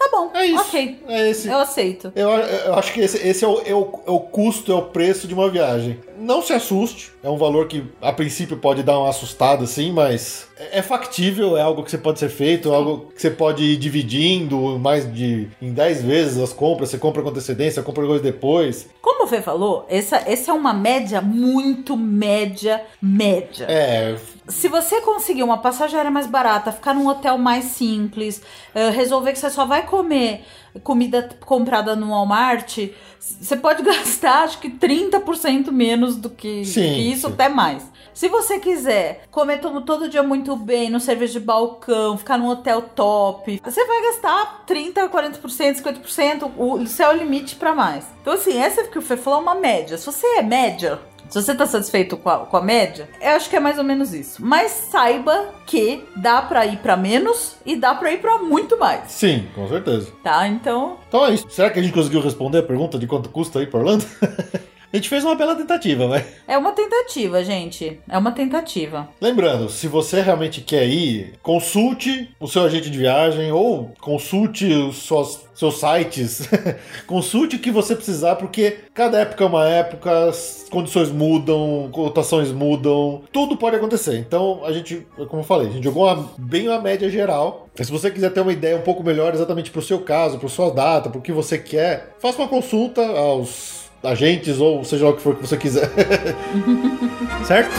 Speaker 5: Tá bom.
Speaker 4: É isso.
Speaker 5: Ok.
Speaker 4: É esse.
Speaker 5: Eu aceito.
Speaker 4: Eu, eu acho que esse, esse é, o, é o- é o custo, é o preço de uma viagem. Não se assuste, é um valor que a princípio pode dar uma assustada, assim, mas é, é factível, é algo que você pode ser feito, é algo que você pode ir dividindo mais de em 10 vezes as compras, você compra com antecedência, compra coisa depois.
Speaker 5: Como o Fê falou, essa, essa é uma média muito média, média.
Speaker 4: É,
Speaker 5: Se você conseguir uma passagem aérea mais barata, ficar num hotel mais simples, eh, resolver que você só vai comer comida comprada no Walmart, você pode gastar acho que 30% menos do que,
Speaker 4: Sim,
Speaker 5: do que isso,
Speaker 4: sim.
Speaker 5: até mais. Se você quiser comer todo, dia muito bem, no serviço de balcão, ficar num hotel top, você vai gastar 30%, 40%, 50%, o, isso é o limite pra mais. Então assim, essa que o Fê falou é uma média. Se você é média, se você tá satisfeito com a, com a média, eu acho que é mais ou menos isso. Mas saiba que dá pra ir pra menos e dá pra ir pra muito mais,
Speaker 4: sim, com certeza.
Speaker 5: tá? Então,
Speaker 4: Então é isso. Será que a gente conseguiu responder a pergunta de quanto custa aí para Orlando? a gente fez uma bela tentativa, mas.
Speaker 5: é uma tentativa, gente. É uma tentativa.
Speaker 4: Lembrando, se você realmente quer ir, consulte o seu agente de viagem ou consulte os seus, seus sites. consulte o que você precisar, porque cada época é uma época, as condições mudam, cotações mudam, tudo pode acontecer. Então, a gente, como eu falei, a gente jogou uma- bem uma média geral. Se você quiser ter uma ideia um pouco melhor exatamente pro seu caso, pro sua data, pro que você quer, faça uma consulta aos agentes ou seja lá o que for que você quiser. certo?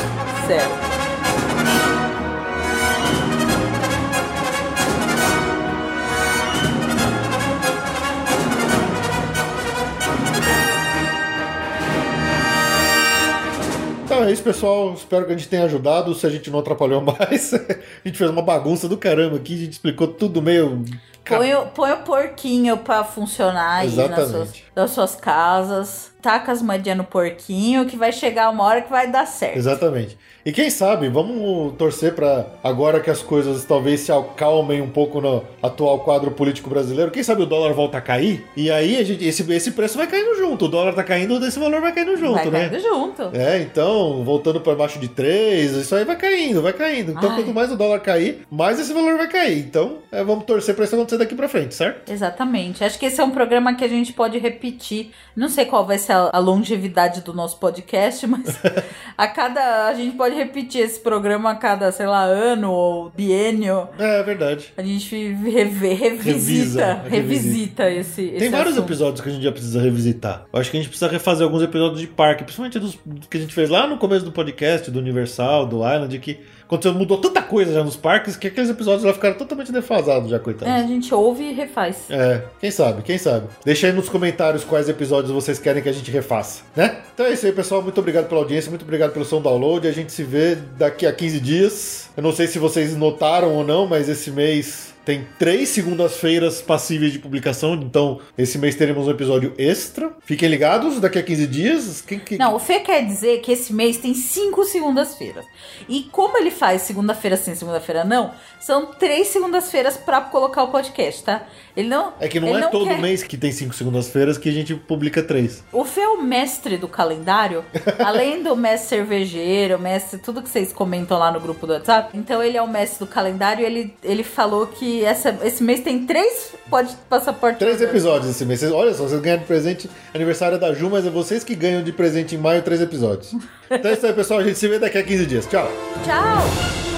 Speaker 5: Certo.
Speaker 4: Então é isso, pessoal. Espero que a gente tenha ajudado. Se a gente não atrapalhou mais, a gente fez uma bagunça do caramba aqui. A gente explicou tudo meio.
Speaker 5: Põe, o- põe o porquinho pra funcionar aí nas suas, nas suas casas. Taca as moedinhas no porquinho que vai chegar uma hora que vai dar certo.
Speaker 4: Exatamente. E quem sabe, vamos torcer para agora que as coisas talvez se acalmem um pouco no atual quadro político brasileiro. Quem sabe o dólar volta a cair? E aí a gente, esse, esse preço vai caindo junto. O dólar tá caindo, esse valor vai caindo junto,
Speaker 5: vai
Speaker 4: né?
Speaker 5: caindo junto.
Speaker 4: É, então, voltando para baixo de 3, isso aí vai caindo, vai caindo. Então,
Speaker 5: Ai.
Speaker 4: quanto mais o dólar cair, mais esse valor vai cair. Então, é, vamos torcer para isso acontecer daqui para frente, certo?
Speaker 5: Exatamente. Acho que esse é um programa que a gente pode repetir. Não sei qual vai ser a, a longevidade do nosso podcast, mas a cada. A gente pode repetir esse programa a cada, sei lá, ano ou biênio.
Speaker 4: É, é verdade.
Speaker 5: A gente reve- revisita,
Speaker 4: Revisa,
Speaker 5: revisita esse,
Speaker 4: Tem
Speaker 5: esse
Speaker 4: vários
Speaker 5: assunto.
Speaker 4: episódios que a gente já precisa revisitar. Eu acho que a gente precisa refazer alguns episódios de parque, principalmente dos que a gente fez lá no começo do podcast, do Universal, do Island, que aconteceu, mudou tanta coisa já nos parques que aqueles episódios lá ficaram totalmente defasados já,
Speaker 5: É,
Speaker 4: coitados.
Speaker 5: a gente ouve e refaz.
Speaker 4: É, quem sabe, quem sabe. Deixa aí nos comentários quais episódios vocês querem que a gente refaça, né? Então é isso aí, pessoal. Muito obrigado pela audiência, muito obrigado pelo seu download. A gente se vê daqui a 15 dias. Eu não sei se vocês notaram ou não, mas esse mês tem três segundas-feiras passíveis de publicação. Então, esse mês teremos um episódio extra. Fiquem ligados, daqui a 15 dias. Quem.
Speaker 5: Não, o Fê quer dizer que esse mês tem cinco segundas-feiras. E como ele faz segunda-feira sim, segunda-feira não, são três segundas-feiras pra colocar o podcast, tá? Ele não.
Speaker 4: É que não é todo
Speaker 5: quer-
Speaker 4: mês que tem cinco segundas-feiras que a gente publica três.
Speaker 5: O Fê é o mestre do calendário, além do mestre cervejeiro, mestre, tudo que vocês comentam lá no grupo do WhatsApp. Então ele é o mestre do calendário e ele, ele falou que essa, esse mês tem três pode passaporte.
Speaker 4: Três episódios esse mês. Vocês- olha só, vocês ganham de presente aniversário da Ju, mas é vocês que ganham de presente em maio três episódios. Então é isso aí, pessoal. A gente se vê daqui a 15 dias. Tchau.
Speaker 5: Tchau!